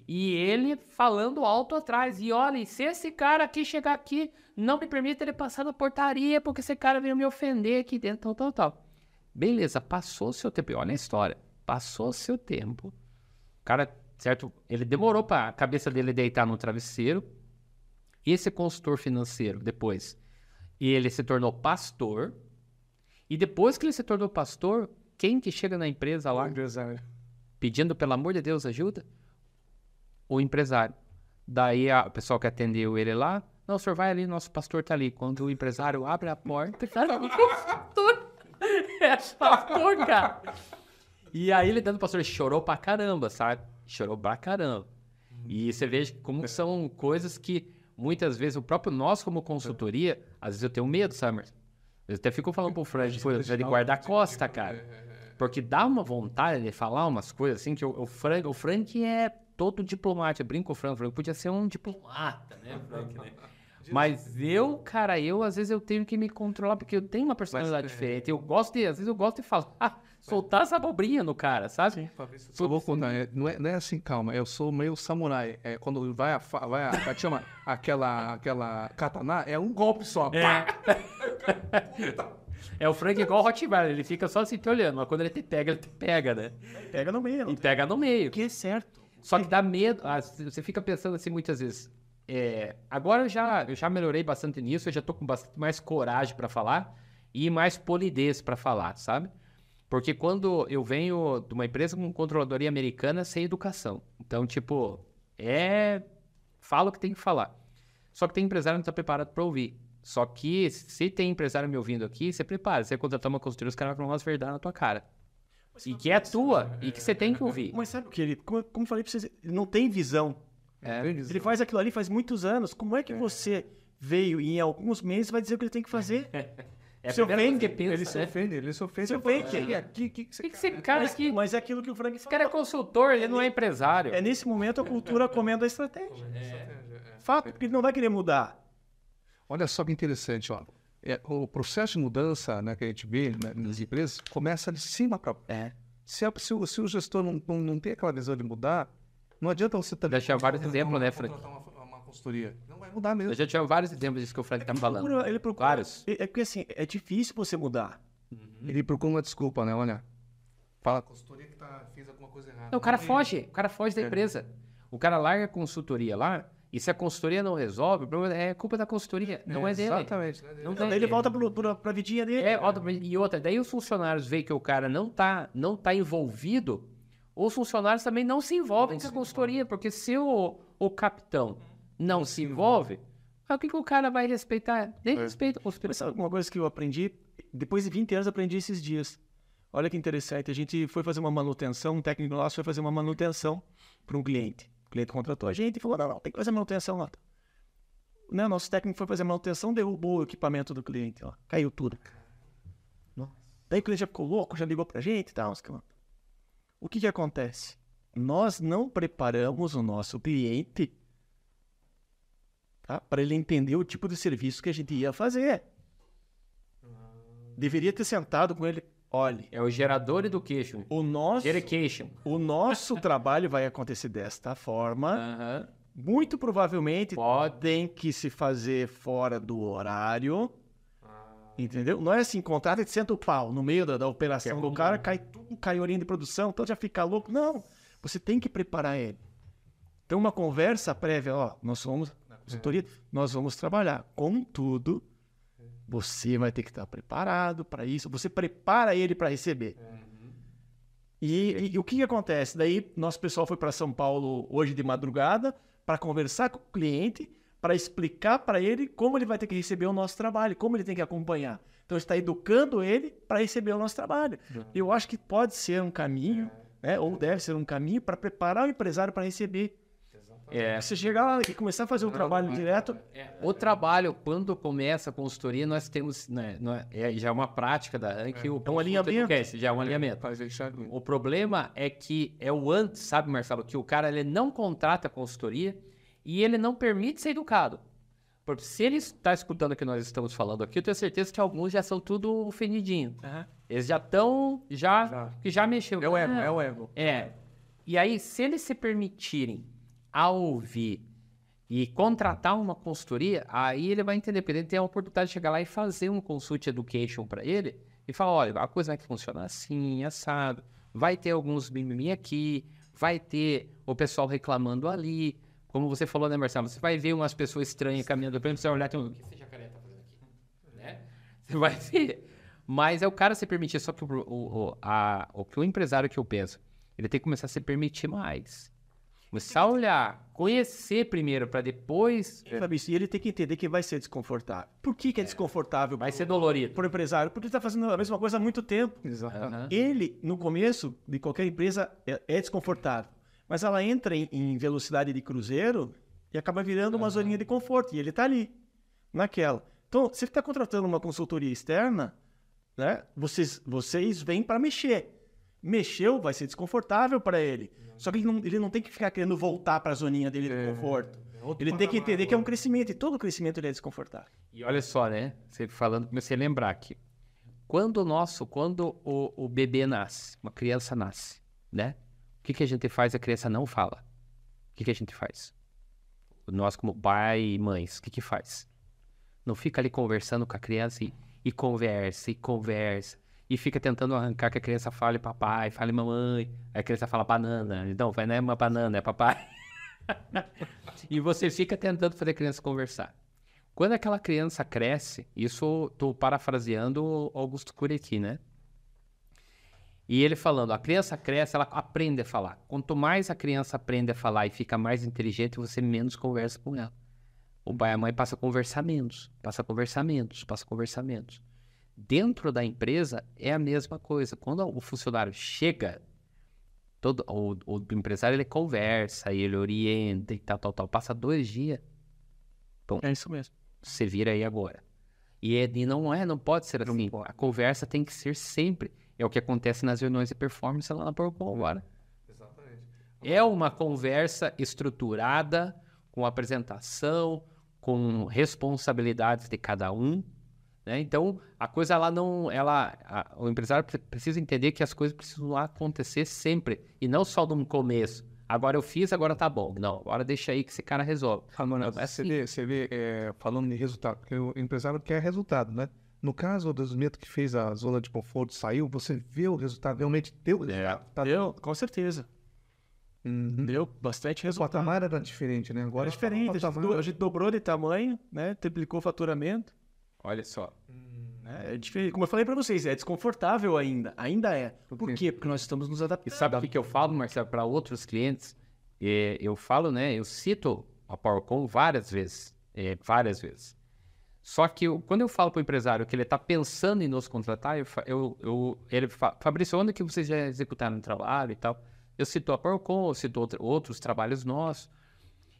e ele falando alto atrás. E olha, se esse cara aqui chegar aqui, não me permite ele passar na portaria, porque esse cara veio me ofender aqui dentro, tal, tal, tal. Beleza, passou o seu tempo. E Olha a história. Passou o seu tempo. O cara, certo? Ele demorou pra cabeça dele deitar no travesseiro. Esse consultor financeiro, depois, ele se tornou pastor. E depois que ele se tornou pastor, quem que chega na empresa lá? Empresário. pedindo pelo amor de Deus ajuda, o empresário. Daí a- o pessoal que atendeu ele lá, não, o senhor vai ali, nosso pastor tá ali. Quando o empresário abre a porta, cara, o pastor é pastor, cara. E aí ele dando o pastor, ele chorou pra caramba, sabe? Chorou pra caramba. E você veja como são coisas que muitas vezes o próprio nós como consultoria, às vezes eu tenho medo, sabe? Eu até fico falando pro Fred, pô, de guarda-costa, cara. Porque dá uma vontade de falar umas coisas assim que o, o Frank, o Frank é todo diplomático. Eu brinco com o Frank, o Frank podia ser um diplomata, né, Frank, né? Mas eu, cara, eu às vezes eu tenho que me controlar porque eu tenho uma personalidade diferente. Eu gosto de, às vezes eu gosto de falar, soltar essa abobrinha no cara, sabe? Só vou contar, é, não, é, não é assim, calma, eu sou meio samurai. É, quando vai a, vai a, é chama? aquela, aquela katana, é um golpe só. pá. É o Frank igual o Rottweiler, ele fica só assim te olhando, mas quando ele te pega, ele te pega, né? Pega no meio. E pega no meio. Que é certo. Só que dá medo. ah, Você fica pensando assim muitas vezes. é, agora eu já, eu já melhorei bastante nisso, eu já tô com bastante mais coragem pra falar e mais polidez pra falar, sabe? Porque quando eu venho de uma empresa com controladoria americana sem educação. Então, tipo, é. Fala o que tem que falar. Só que tem empresário que não tá preparado pra ouvir. Só que se tem empresário me ouvindo aqui, você prepara. Você contratar uma consultoria, os caras vão falar umas verdades na tua cara. E que é tua, e que você tem que ouvir. Mas sabe o que ele, como, como eu falei pra vocês, ele não tem visão. É. Ele faz aquilo ali faz muitos anos. Como é que você veio e em alguns meses vai dizer o que ele tem que fazer? É Se ofende, que pensa, Ele se né? ofende, ele se ofende. Se Eu falo, ofende. "Chega aqui, que, que você que, que esse cara Mas, aqui. mas é aquilo que o Frank Esse cara é consultor, ele não é empresário. É nesse momento a cultura comendo a estratégia. Fato, porque ele não vai querer mudar. Olha só que interessante, ó. É, o processo de mudança né, que a gente vê né, nas empresas começa de cima para É. se, se o, se o gestor não, não, não tem aquela visão de mudar, não adianta você também. Deixa vários exemplos, né, Frank? contratar uma, uma consultoria. Não vai mudar mesmo. Eu já tinha vários exemplos disso que o Frank tá me falando. Procura- ele procura. Vários. É é porque assim, é difícil você mudar. Ele procura uma desculpa, né? Olha. Fala, a consultoria que tá, fez alguma coisa errada. Não, o cara foge, o cara foge da empresa. O cara larga a consultoria lá, e se a consultoria não resolve, o problema é culpa da consultoria, não é, dele. Exatamente. Não Daí tem. ele volta pro, pra vidinha dele. É, outra- e outra, daí os funcionários veem que o cara não tá, não tá envolvido, os funcionários também não se envolvem com a consultoria, porque se o, o capitão não se envolve, aí o que, que o cara vai respeitar? Nem respeita a Mas consultoria. sabe uma coisa que eu aprendi? Depois de 20 anos, aprendi esses dias. Olha que interessante. A gente foi fazer uma manutenção, um técnico nosso foi fazer uma manutenção para um cliente. Cliente contratou a gente e falou: não, não, tem que fazer manutenção lá. Né, nosso técnico foi fazer manutenção, derrubou o equipamento do cliente, ó, caiu tudo. Daí o cliente já ficou louco, já ligou pra gente e tal. O que que acontece? Nós não preparamos o nosso cliente tá, para ele entender o tipo de serviço que a gente ia fazer. Deveria ter sentado com ele. Olhe, É o gerador education. o nosso, Education. o nosso trabalho vai acontecer desta forma. Muito provavelmente Pode. tem que se fazer fora do horário. Entendeu? Não é assim, contrata e senta o pau no meio da, da operação do cara, cai tudo, cai horinha de produção, então já fica louco. Não, você tem que preparar ele. Então, uma conversa prévia, ó, nós somos consultoria, nós vamos trabalhar. Contudo, você vai ter que estar preparado para isso. Você prepara ele para receber. E, e- e o que, que acontece? Daí, nosso pessoal foi para São Paulo hoje de madrugada para conversar com o cliente, para explicar para ele como ele vai ter que receber o nosso trabalho, como ele tem que acompanhar. Então, está educando ele para receber o nosso trabalho. Eu acho que pode ser um caminho, né, ou deve ser um caminho para preparar o empresário para receber. É, Você chegar lá e começar a fazer o trabalho direto, O trabalho, quando começa a consultoria, nós temos, né, é, é- já é uma prática da Rank, o um alinhamento. que é esse, já é um alinhamento. Faz deixar... O problema é que é o antes, sabe, Marcelo, que o cara ele não contrata a consultoria e ele não permite ser educado. Porque se ele está escutando o que nós estamos falando aqui, eu tenho certeza que alguns já são tudo ofendidinho. Eles já estão, já, Já. que já mexeu. É o ego, Ah, é o ego. é. E aí, se eles se permitirem a ouvir e contratar uma consultoria, aí ele vai entender, porque ele tem a oportunidade de chegar lá e fazer um consult education para ele e falar, olha, a coisa vai funcionar assim, assado, vai ter alguns mimimi aqui, vai ter o pessoal reclamando ali, como você falou, né, Marcelo? Você vai ver umas pessoas estranhas caminhando pelo você vai olhar e tem um, o que esse jacaré tá fazendo aqui? Né? Você vai ver. Mas é o cara se permitir, só que o, o, o, a, o que o empresário que eu penso, ele tem que começar a se permitir mais. Começar a olhar, conhecer primeiro, para depois. Fabrício, e ele tem que entender que vai ser desconfortável. Por que, que é desconfortável Vai pro- ser dolorido. pro empresário? Porque ele está fazendo a mesma coisa há muito tempo. Aham. Ele, no começo de qualquer empresa, é, é desconfortável. Mas ela entra em, em velocidade de cruzeiro e acaba virando uma zoninha de conforto. E ele está ali, naquela. Então, se ele está contratando uma consultoria externa, né, vocês, vocês vêm para mexer. Mexeu, vai ser desconfortável para ele. Só que ele não, ele não tem que ficar querendo voltar para a zoninha dele de conforto. outro Ele tem que entender que é um crescimento. E todo crescimento ele é desconfortável. E olha só, né? Você falando, comecei a lembrar aqui. Quando o nosso, quando o, o bebê nasce, uma criança nasce, né? O que, que a gente faz? A criança não fala. O que, que a gente faz? Nós, como pai e mães, o que, que faz? Não fica ali conversando com a criança e, e conversa, e conversa. E fica tentando arrancar que a criança fale papai, fale mamãe. Aí a criança fala banana. Não, vai, não é uma banana, é papai. e você fica tentando fazer a criança conversar. Quando aquela criança cresce, isso estou parafraseando Augusto Cury aqui, né? E ele falando, a criança cresce, ela aprende a falar. Quanto mais a criança aprende a falar e fica mais inteligente, você menos conversa com ela. O pai e a mãe passa a conversar menos, passa a conversar menos, passa a conversar menos. Dentro da empresa é a mesma coisa. Quando o funcionário chega, todo, o, o empresário ele conversa, ele orienta e tal, tal, tal. Passa dois dias, É isso mesmo. você vira aí agora. E, é- e não é, não pode ser assim. pode. A conversa tem que ser sempre. É o que acontece nas reuniões de performance lá na Porcom agora. Exatamente. É uma conversa estruturada, com apresentação, com responsabilidades de cada um. Né? Então, a coisa ela não. Ela, a- o empresário pre- precisa entender que as coisas precisam acontecer sempre. E não só no começo. Agora eu fiz, agora tá bom. Não, agora deixa aí que esse cara resolve. Ah, mano, É você assim. vê, você vê é, falando de resultado, porque o empresário quer resultado, né? No caso do Smith que fez a zona de conforto, saiu, você vê o resultado, realmente deu o resultado. Tá Deu, com certeza. Uhum. Deu bastante O resultado. patamar era diferente, né? Agora é diferente. A gente, patamar- a gente dobrou de tamanho, né? Triplicou o faturamento. Olha só. né? É diferente. Como eu falei pra vocês, é desconfortável ainda. Ainda é. Por, quê? Porque nós estamos nos E adaptando. sabe o que, que eu falo, Marcelo, para outros clientes? É, eu falo, né? Eu cito a PowerCom várias vezes. é, várias vezes. Só que eu- quando eu falo para o empresário que ele está pensando em nos contratar, eu, eu, eu- ele fala, Fabrício, onde que vocês já executaram o trabalho e tal? Eu cito a PowerCom, eu cito outro- outros trabalhos nossos.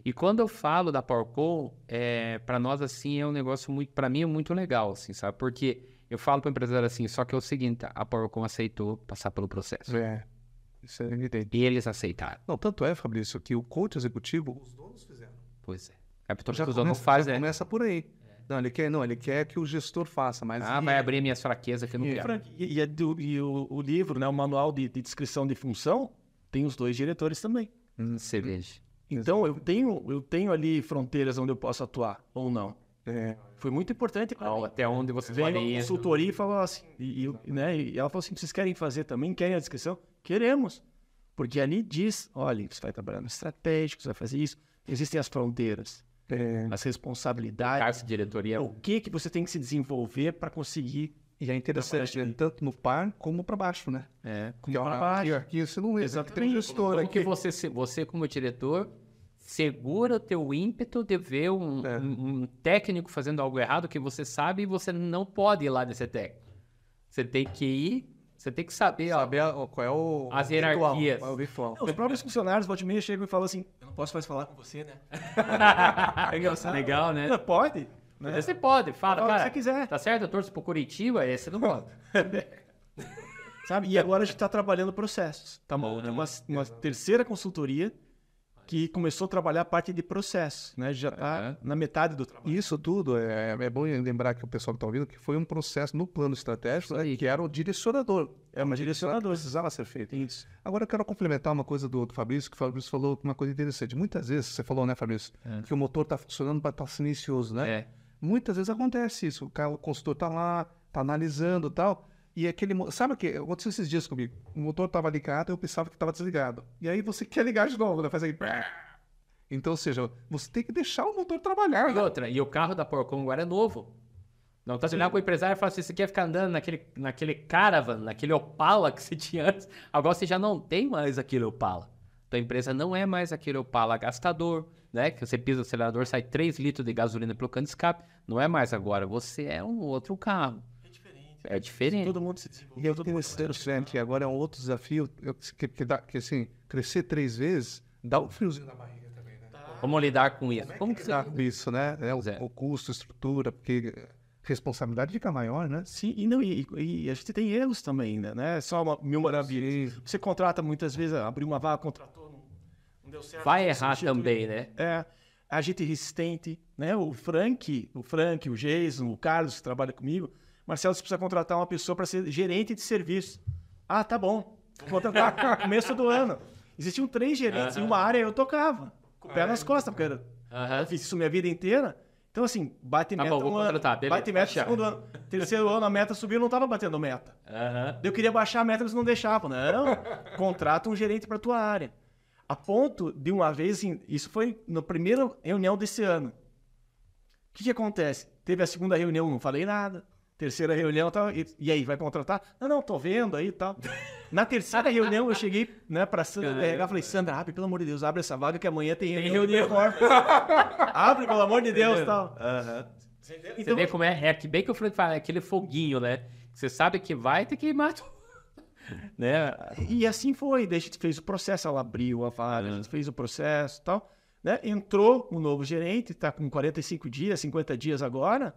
E quando eu falo da PowerCom, é, para nós, assim, é um negócio muito, para mim, é muito legal, assim, sabe? Porque eu falo para o empresário assim, só que é o seguinte, a PowerCom aceitou passar pelo processo. É, isso é evidente. E eles aceitaram. Não, tanto é, Fabrício, que o coach executivo, os donos fizeram. Pois é. Capitão Já Fusão não começa, faz, já né? começa por aí. Não, ele quer, não, ele quer que o gestor faça, mas Ah, vai abrir minhas fraquezas que eu não E, quero. Frank, e- e é do- e o, o livro, né, o manual de, de descrição de função, tem os dois diretores também. Cerveja. Então, eu tenho, eu tenho ali fronteiras onde eu posso atuar, ou não. é, Foi muito importante para mim. Até onde você Veio ir. consultoria e falou assim, e, e, né, e ela falou assim, vocês querem fazer também? Querem a descrição? Queremos. Porque ali diz, olha, você vai trabalhar no estratégico, você vai fazer isso. Existem as fronteiras. é, as responsabilidades, Cargo de diretoria. o que que você tem que se desenvolver para conseguir E é interessante, né? tanto no par como para baixo, né? É. Pra ó, baixo. aqui, aqui você não. Aqui tem um Exatamente. gestor Como que aqui. você, você, como diretor, segura o teu ímpeto de ver um, É. um- um técnico fazendo algo errado que você sabe e você não pode ir lá nesse técnico. Você tem que ir, você tem que saber, ó, Saber a- qual é o. As ritual, hierarquias. Qual é o ritual. Os próprios funcionários, volta e meia, chegam e falam assim, eu não posso mais falar com você, né? É engraçado. legal, né? Não, Pode. Né? Você pode, fala, Fala cara. você quiser. Tá certo? Eu torço pro Curitiba, esse não pode. Sabe? E agora a gente está trabalhando processos. Tá bom? Uhum. Uma, uma terceira consultoria que começou a trabalhar a parte de processos, né? Já está Uhum. na metade do trabalho. Isso tudo é, é bom lembrar que o pessoal que está ouvindo que foi um processo no plano estratégico né, que era o direcionador. É uma direcionadora. Precisava ser feito. Isso. Agora eu quero complementar uma coisa do, do Fabrício, que o Fabrício falou uma coisa interessante. Muitas vezes, você falou, né, Fabrício, que o motor está funcionando para estar silencioso, né? É. Muitas vezes acontece isso. O, cara, o consultor está lá, está analisando e tal. E aquele. Sabe o que? Aconteceu esses dias comigo. O motor estava ligado eu pensava que estava desligado. E aí você quer ligar de novo, né? Faz aí. Então, ou seja, você tem que deixar o motor trabalhar. E né? outra, e o carro da Porcom agora é novo. Não tá olhando pro empresário e fala assim, você quer ficar andando naquele, naquele Caravan, naquele Opala que você tinha antes, agora você já não tem mais aquele Opala. Tua empresa não é mais aquele Opala gastador, né? Que você pisa o acelerador, sai 3 litros de gasolina pelo cano de escape. Não é mais agora, você é um outro carro. É diferente. É diferente. Todo mundo se desenvolve. E eu tenho esse que agora é um outro desafio, eu- que, que, dá, que assim, crescer três vezes dá um friozinho na barriga também, né? Como lidar com isso? Como que você... Dá isso, né? É, o, é. o custo, a estrutura, porque a responsabilidade fica maior, né? Sim, e, não, e, e a gente tem erros também, né? É só uma mil maravilhas. Você contrata muitas vezes, abriu uma vaga, contratou, certo. Vai errar também, né? É, agente resistente, né? O Frank, o Frank, o Jason, o Carlos que trabalha comigo. Marcelo, você precisa contratar uma pessoa para ser gerente de serviço. Ah, tá bom. Vou contratar no começo do ano. Existiam três gerentes em uma área eu tocava. Com o pé nas costas, porque eu Aham. fiz isso minha vida inteira. Então, assim, bate Tá meta bom, vou um ano, bate meta fechado. segundo ano. Terceiro ano, a meta subiu, eu não tava batendo meta. Aham. Eu queria baixar a meta, eles não deixavam. Não, contrata um gerente para tua área. A ponto de uma vez, assim, isso foi na primeira reunião desse ano. O que, que acontece? Teve a segunda reunião, não falei nada. Terceira reunião, tal, e, e aí, vai contratar? Não, não, tô vendo aí e tal. Na terceira reunião, eu cheguei né, pra Sandra RH, falei, Sandra, abre, pelo amor de Deus, abre essa vaga que amanhã tem reunião. abre, pelo amor de Deus, tal. Entendeu? Você vê como é, é que bem que o Frank fala, é aquele foguinho, né? Você sabe que vai ter que matar. né? E assim foi, daí a gente fez o processo, ela abriu a vaga, a gente fez o processo e tal. Né? Entrou um novo gerente, está com 45 dias, 50 dias agora,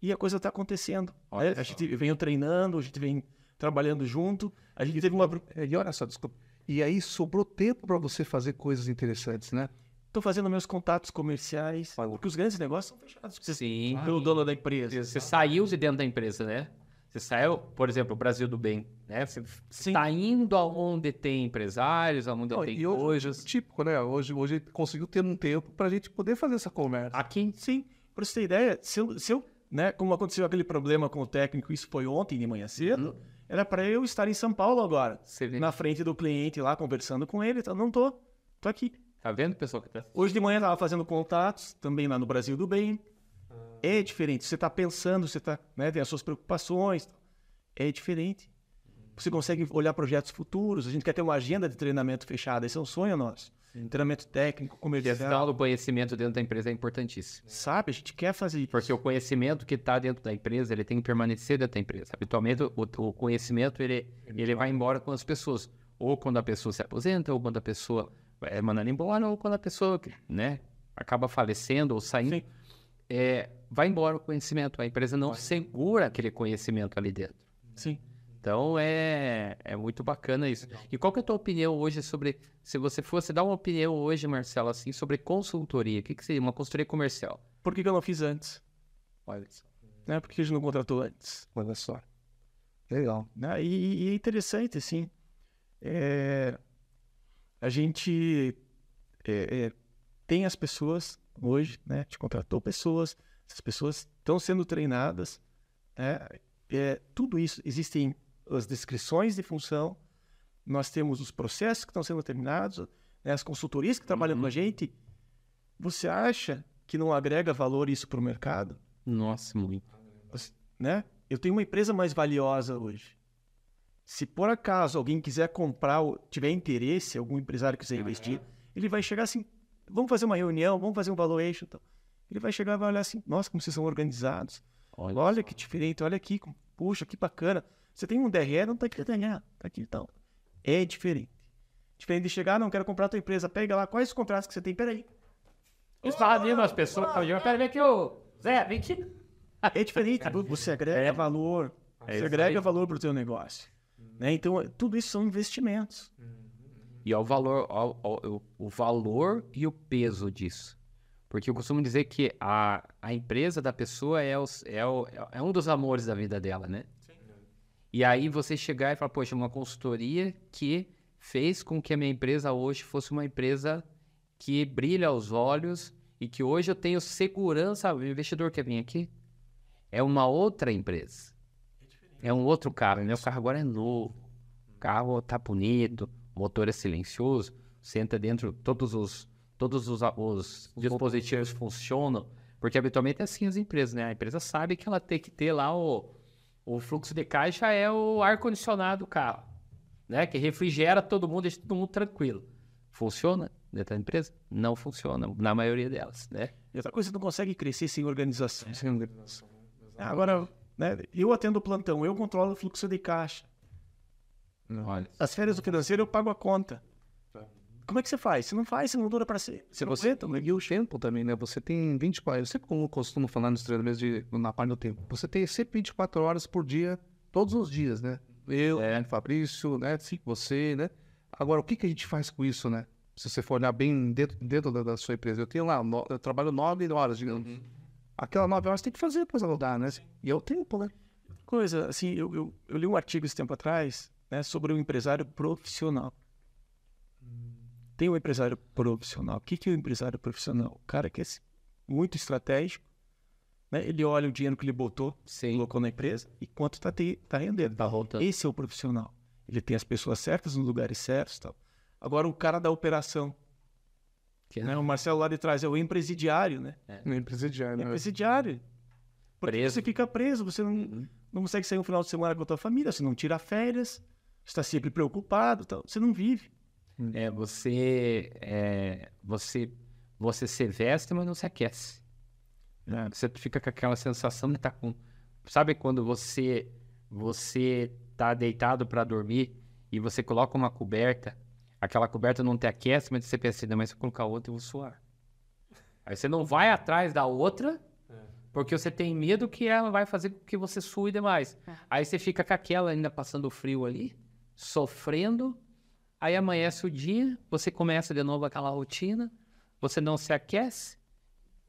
e a coisa está acontecendo. Olha? A só. gente vem treinando, a gente vem trabalhando junto, a gente teve uma... É, E olha só, desculpa. E aí sobrou tempo para você fazer coisas interessantes, né? Estou fazendo meus contatos comerciais, Falou. porque os grandes negócios são fechados Sim. pelo dono da empresa. Você saiu de dentro da empresa, né? Você saiu, por exemplo, o Brasil do Bem, né? Você Sim. está indo aonde tem empresários, aonde Não, tem hoje, coisas. típico, né? Hoje, hoje conseguiu ter um tempo para a gente poder fazer essa conversa. Aqui, Sim, para você ter ideia, se eu, se eu, né, como aconteceu aquele problema com o técnico, isso foi ontem de manhã cedo, era para eu estar em São Paulo agora, vê, na frente do cliente lá, conversando com ele. Então, não tô, tô aqui. tá vendo, pessoal? Tá... Hoje de manhã eu tava fazendo contatos, também lá no Brasil do Bem. É diferente, você tá pensando, você tá, né, tem as suas preocupações. É diferente. Você consegue olhar projetos futuros, a gente quer ter uma agenda de treinamento fechada, esse é um sonho nosso. Treinamento técnico, comercial. Gestão do conhecimento dentro da empresa é importantíssimo. Sabe, a gente quer fazer isso. Porque o conhecimento que está dentro da empresa, ele tem que permanecer dentro da empresa. Habitualmente, o, o conhecimento, ele, ele vai embora com as pessoas. Ou quando a pessoa se aposenta, ou quando a pessoa é mandada embora, ou quando a pessoa, né, acaba falecendo ou saindo. Sim. É, vai embora o conhecimento. A empresa não segura aquele conhecimento ali dentro. Sim. Então, é, é muito bacana isso. E qual que é a tua opinião hoje sobre... Se você fosse dar uma opinião hoje, Marcelo, assim, sobre consultoria. O que, que seria uma consultoria comercial? Por que, que eu não fiz antes? Olha só. Né? Por que a gente não contratou antes? Olha só. Legal. né? E, e é interessante, assim, é, a gente é, é, tem as pessoas hoje, né? A gente contratou pessoas, essas pessoas estão sendo treinadas, né? É, tudo isso, existem as descrições de função, nós temos os processos que estão sendo terminados, né? as consultorias que trabalham com a gente, Você acha que não agrega valor isso para o mercado? Nossa, muito. Né? Eu tenho uma empresa mais valiosa hoje. Se por acaso alguém quiser comprar, ou tiver interesse, algum empresário quiser investir, ele vai chegar assim, vamos fazer uma reunião, vamos fazer um valuation. Então. Ele vai chegar e vai olhar assim, nossa, como vocês são organizados. Olha, Olha que diferente, olha aqui, puxa, que bacana. Você tem um DRE, não tá aqui, tá aqui, tá aqui então. É diferente. Diferente de chegar, não quero comprar a tua empresa, pega lá, quais os contratos que você tem? Peraí. Tá anima as pessoas que estão jogando. Pera, vem aqui, ô Zé, vem aqui. É diferente, você agrega É. valor, É você agrega valor para o teu negócio. Né? Então, tudo isso são investimentos. E ao valor, ao, ao- o- o valor e o peso disso. Porque eu costumo dizer que a, a empresa da pessoa é, os- é, o- é um dos amores da vida dela, né? E aí você chegar e falar, poxa, uma consultoria que fez com que a minha empresa hoje fosse uma empresa que brilha aos olhos e que hoje eu tenho segurança. O investidor quer vir aqui é uma outra empresa. É um outro carro, né? O carro agora é novo. O carro tá bonito, motor é silencioso, você entra dentro, todos os, todos os, os dispositivos funcionam. Porque habitualmente é assim as empresas, né? A empresa sabe que ela tem que ter lá o, o fluxo de caixa é o ar-condicionado do carro, né? Que refrigera todo mundo, deixa todo mundo tranquilo. Funciona dentro da empresa? Não funciona, na maioria delas, né? E outra coisa, você não consegue crescer sem organização. Sem organização. Agora, né, eu atendo o plantão, eu controlo o fluxo de caixa. Olha. As férias do financeiro eu pago a conta. Como é que você faz? Você não faz, você não dura para ser. Você não Você aguenta, né? e o tempo também, né? Você tem 24 Eu sempre como costumo falar nos treinamentos de, na parte do tempo. Você tem sempre 24 horas por dia, todos os dias, né? Eu, É. Fabrício, né? Sim, você, né? Agora, o que, que a gente faz com isso, né? Se você for olhar bem dentro, dentro da, da sua empresa, eu tenho lá, no- eu trabalho 9 horas, digamos. Aquela 9 horas tem que fazer depois rodar, né? E é o tempo, né? Coisa, assim, eu, eu, eu li um artigo esse tempo atrás, né, sobre o empresário profissional. Tem o empresário profissional. O que, que é o empresário profissional? O cara que é muito estratégico, né? Ele olha o dinheiro que ele botou, Sim. colocou na empresa e quanto está tá rendendo. Tá voltando. Esse é o profissional. Ele tem as pessoas certas nos lugares certos tal. Agora, o cara da operação, Que né? O Marcelo lá de trás é o empresidiário, né? No empresariário, É né? empresidiário. Porque Preso. você fica preso, você não, não consegue sair um final de semana com a tua família, você não tira férias, está sempre preocupado, tal. você não vive. É, você, é, você, você se veste, mas não se aquece. Você fica com aquela sensação de estar com... Sabe quando você, você tá deitado para dormir e você coloca uma coberta, aquela coberta não te aquece, mas você pensa, não, mas se eu colocar outra eu vou suar. Aí você não vai atrás da outra, porque você tem medo que ela vai fazer com que você sue demais. Aí você fica com aquela ainda passando frio ali, sofrendo, Aí amanhece o dia, você começa de novo aquela rotina, você não se aquece,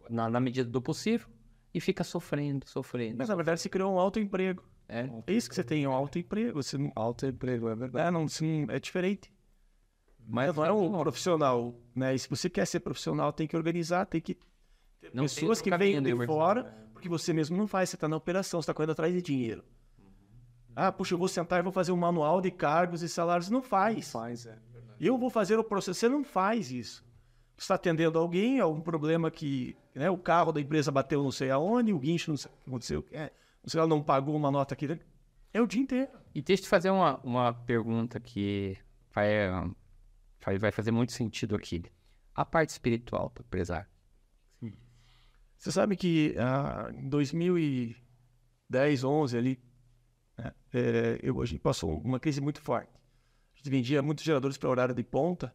na, na medida do possível, e fica sofrendo, sofrendo. Mas na verdade você criou um autoemprego. É, É isso que você tem, é um autoemprego. Você não, Alto emprego, é verdade. né, não, não- é diferente. mas não é um profissional. Né? E se você quer ser profissional, tem que organizar, tem que Não pessoas que vêm né, de Emerson? fora, porque você mesmo não faz, você está na operação, você está correndo atrás de dinheiro. Ah, puxa, eu vou sentar e vou fazer um manual de cargos e salários. Não faz. Faz, é. Eu vou fazer o processo. Você não faz isso. Você está atendendo alguém, algum problema que né, o carro da empresa bateu não sei aonde, o guincho não sei o que aconteceu, é, não sei, ela não pagou uma nota aqui. É o dia inteiro. E deixa eu te fazer uma, uma pergunta que vai, vai, vai fazer muito sentido aqui. A parte espiritual do empresário. Você sabe que ah, em 2010, 11 ali, é, eu, a gente passou uma crise muito forte. A gente vendia muitos geradores para horário de ponta.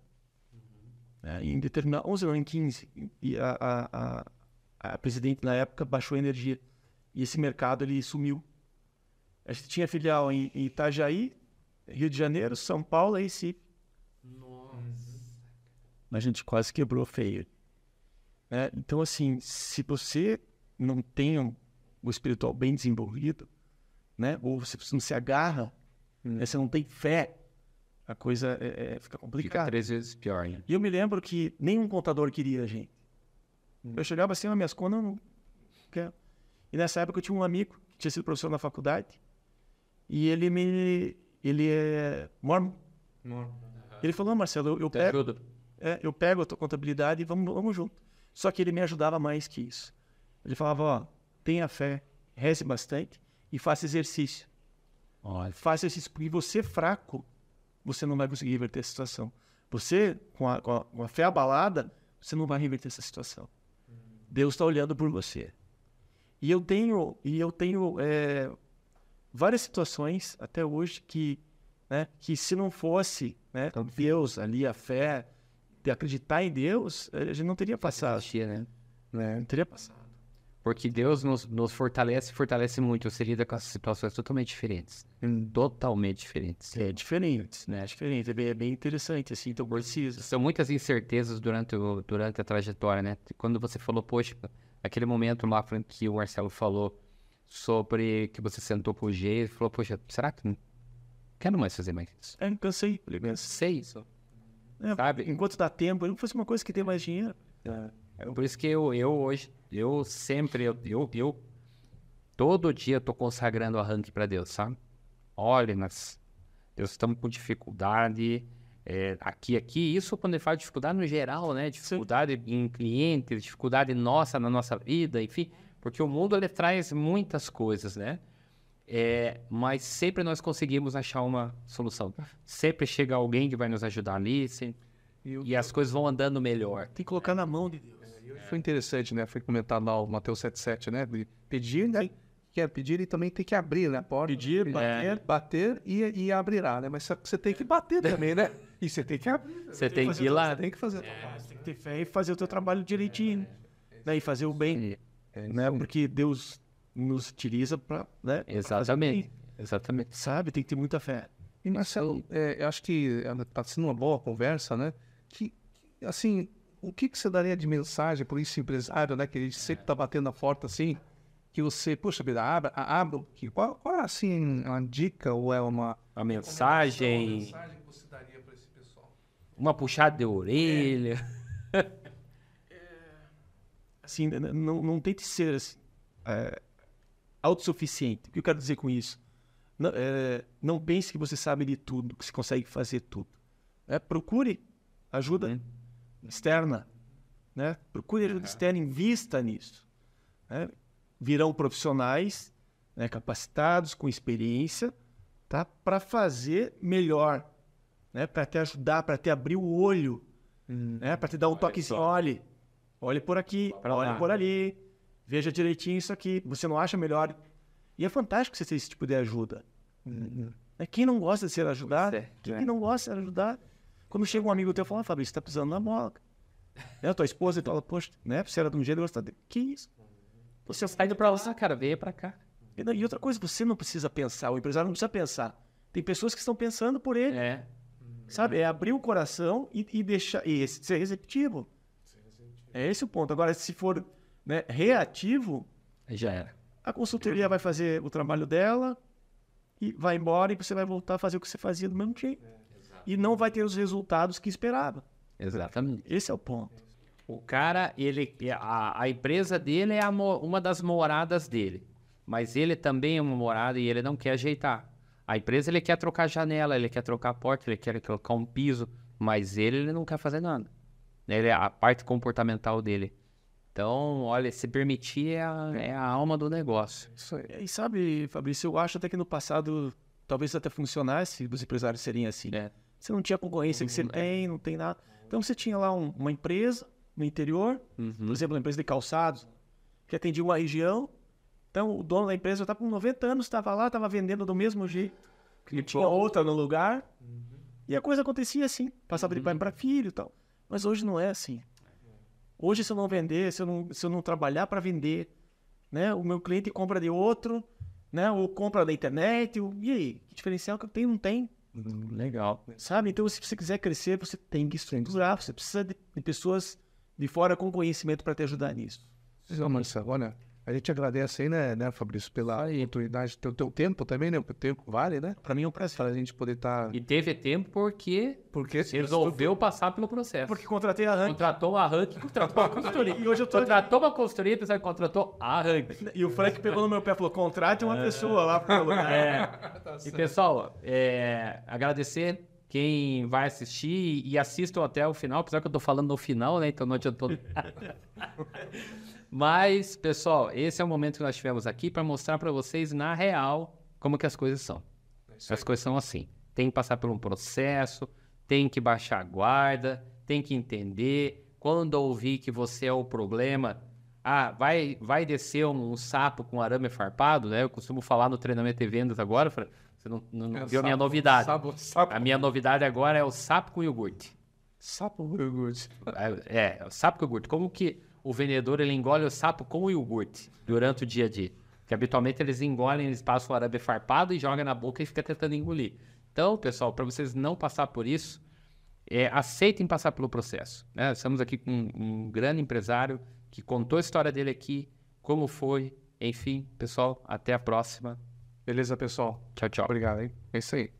né, em determinado 11 ou em 15. E a, a, a, a presidente na época baixou a energia. E esse mercado ele sumiu. A gente tinha filial em, em Itajaí, Rio de Janeiro, São Paulo e Recife. A gente quase quebrou feio. né? Então, assim, se você não tem um- o espiritual bem desenvolvido, né? ou você não se agarra, né? você não tem fé, a coisa é- é- fica Fica complicada. três vezes pior, né? E eu me lembro que nenhum contador queria a gente. Eu chegava assim nas minhas contas, eu não quero. E nessa época eu tinha um amigo que tinha sido professor na faculdade e ele me. Ele é mormon. Ele falou: "Ah, Marcelo, eu, eu pego, ajuda. é, eu pego a tua contabilidade e vamos, vamos junto. Só que ele me ajudava mais que isso. Ele falava, ó, tenha fé, reze bastante e faça exercício. Olha, Faça exercício, porque você fraco, você não vai conseguir reverter essa situação. Você, com a, com a- com a fé abalada, você não vai reverter essa situação. Deus está olhando por você. E eu tenho, e eu tenho é, várias situações até hoje que, né, que se não fosse né, Deus ali, a fé, de acreditar em Deus, a gente não teria passado. assistia, né? Né? Não teria passado. Porque Deus nos, nos fortalece, fortalece muito. Você lida com as situações totalmente diferentes. Totalmente diferentes. É diferente, né? É diferente, é bem, é bem interessante, assim, então precisa. São muitas incertezas durante, o, durante a trajetória, né? Quando você falou, poxa, aquele momento lá que o Marcelo falou sobre que você sentou com o G e falou, poxa, será que não quero mais fazer mais isso? É, cansei, cansei. Sei isso. É, Sabe? Enquanto dá tempo, eu não fosse uma coisa que tem mais dinheiro. É por isso que eu, eu hoje, eu sempre, eu, eu, eu todo dia tô consagrando arranque para Deus, sabe? Olha, nós, Deus, estamos com dificuldade é, aqui, aqui. Isso quando ele fala de dificuldade no geral, né? Dificuldade em clientes, dificuldade nossa na nossa vida, enfim. Porque o mundo, ele traz muitas coisas, né? É, mas sempre nós conseguimos achar uma solução. Sempre chega alguém que vai nos ajudar ali, sempre- e as coisas vão andando melhor. Tem que colocar na mão de Deus. Foi interessante, né? Foi comentado lá o Mateus 77, né? De pedir, né? Quer pedir e também tem que abrir, né? A porta. Pedir, É, bater. bater e, e abrirá, né? Mas só que você tem que bater também, né? E você tem que abrir. Você tem que fazer ir lá. Você tem que fazer. a tua parte. Você tem que ter fé e fazer o teu trabalho direitinho. Né? E fazer o bem. né? Porque Deus nos utiliza para. Né? pra fazer o bem. Exatamente. Exatamente. Sabe? Tem que ter muita fé. E Marcelo, é, eu acho que está sendo uma boa conversa, né? Que, que, assim, o que, que você daria de mensagem para esse empresário, né? Que ele sempre está batendo na porta assim, que você, puxa vida, abra, a- abra pouquinho. Qual, qual é, assim, uma dica ou é uma... A mensagem, mensagem que você daria para esse pessoal? uma puxada de orelha. Assim, n- não, não tente ser assim, é, autossuficiente. O que eu quero dizer com isso? Não, é, não pense que você sabe de tudo, que você consegue fazer tudo. É, procure ajuda externa. Né? Procure ajuda externa, invista nisso. né? Virão profissionais né, capacitados, com experiência, tá? para fazer melhor, né? para te ajudar, para te abrir o olho, né? para te dar um toquezinho. Olhe, olhe por aqui, olhe por ali, veja direitinho isso aqui. Você não acha melhor? E é fantástico você ter esse tipo de ajuda. Né? Quem não gosta de ser ajudado? É, Quem é. não gosta de ser ajudado? Quando chega um amigo teu e fala, ah, Fabrício, você tá pisando na bola. Né? Tua esposa e fala, poxa, né? Você era de um jeito, tá de... Que isso? Você sai pra lá, cara, veio pra cá. E E outra coisa, você não precisa pensar, o empresário não precisa pensar. Tem pessoas que estão pensando por ele, É. sabe? É abrir o coração e, e deixar. E esse- ser receptivo. É esse o ponto. Agora, se for né, reativo, Aí já era. a consultoria vai fazer o trabalho dela e vai embora e você vai voltar a fazer o que você fazia do mesmo jeito. E não vai ter os resultados que esperava. Exatamente. Esse é o ponto. O cara, ele, a, a empresa dele é mo- uma das moradas dele. Mas ele também é uma morada e ele não quer ajeitar. A empresa, ele quer trocar janela, ele quer trocar a porta, ele quer colocar um piso. Mas ele, ele não quer fazer nada. Ele é a parte comportamental dele. Então, olha, se permitir é a, é a alma do negócio. Isso aí. E sabe, Fabrício, eu acho até que no passado talvez até funcionasse os empresários serem assim. É. Você não tinha concorrência que você tem, não tem nada. Então você tinha lá um- uma empresa no interior, Uhum. por exemplo, uma empresa de calçados, que atendia uma região. Então o dono da empresa já estava com 90 anos, estava lá, estava vendendo do mesmo jeito. Que Tinha bom. outra no lugar. E a coisa acontecia assim, passava de pai para filho e tal. Mas hoje não é assim. Hoje, se eu não vender, se eu não, se eu não trabalhar para vender, né? O meu cliente compra de outro, né? Ou compra da internet. o- E aí? Que diferencial que eu tenho? Não tem. Legal. Sabe? Então, se você quiser crescer, você tem que estruturar. Você precisa de, de pessoas de fora com conhecimento para te ajudar nisso. Marcelo, olha, a gente agradece aí, né, né Fabrício, pela oportunidade, teu, teu tempo também, né? O tempo vale, né? Para mim é um prazer. Para a gente poder estar... E teve tempo porque Porque resolveu passar pelo processo. Porque contratei a Rank. Contratou a Rank, contratou a consultoria. E hoje eu tô aqui. Contratou uma consultoria, pessoal, contratou a Rank. E o Frank pegou no meu pé e falou: contrate uma pessoa lá para o lugar. É. E pessoal, é, agradecer quem vai assistir e assistam até o final, apesar que eu tô falando no final, né? Então não adiantou. Mas, pessoal, esse é o momento que nós tivemos aqui para mostrar para vocês, na real, como que as coisas são. As coisas são assim. Tem que passar por um processo, tem que baixar a guarda, tem que entender. Quando ouvir que você é o problema, ah, vai, vai descer um, um sapo com arame farpado, né? Eu costumo falar no treinamento e vendas agora, você não, não, não É, viu a minha novidade. Sapo, sapo, A minha novidade agora é o sapo com iogurte. sapo iogurte. É, é, o sapo com iogurte. Como que o vendedor ele engole o sapo com o iogurte durante o dia a dia? Que habitualmente eles engolem, eles passam o arame farpado e jogam na boca e fica tentando engolir. Então, pessoal, para vocês não passar por isso, é, aceitem passar pelo processo. né? Estamos aqui com um, um grande empresário que contou a história dele aqui, como foi. Enfim, pessoal, até a próxima. Beleza, pessoal? Tchau, tchau. Obrigado, hein? É isso aí.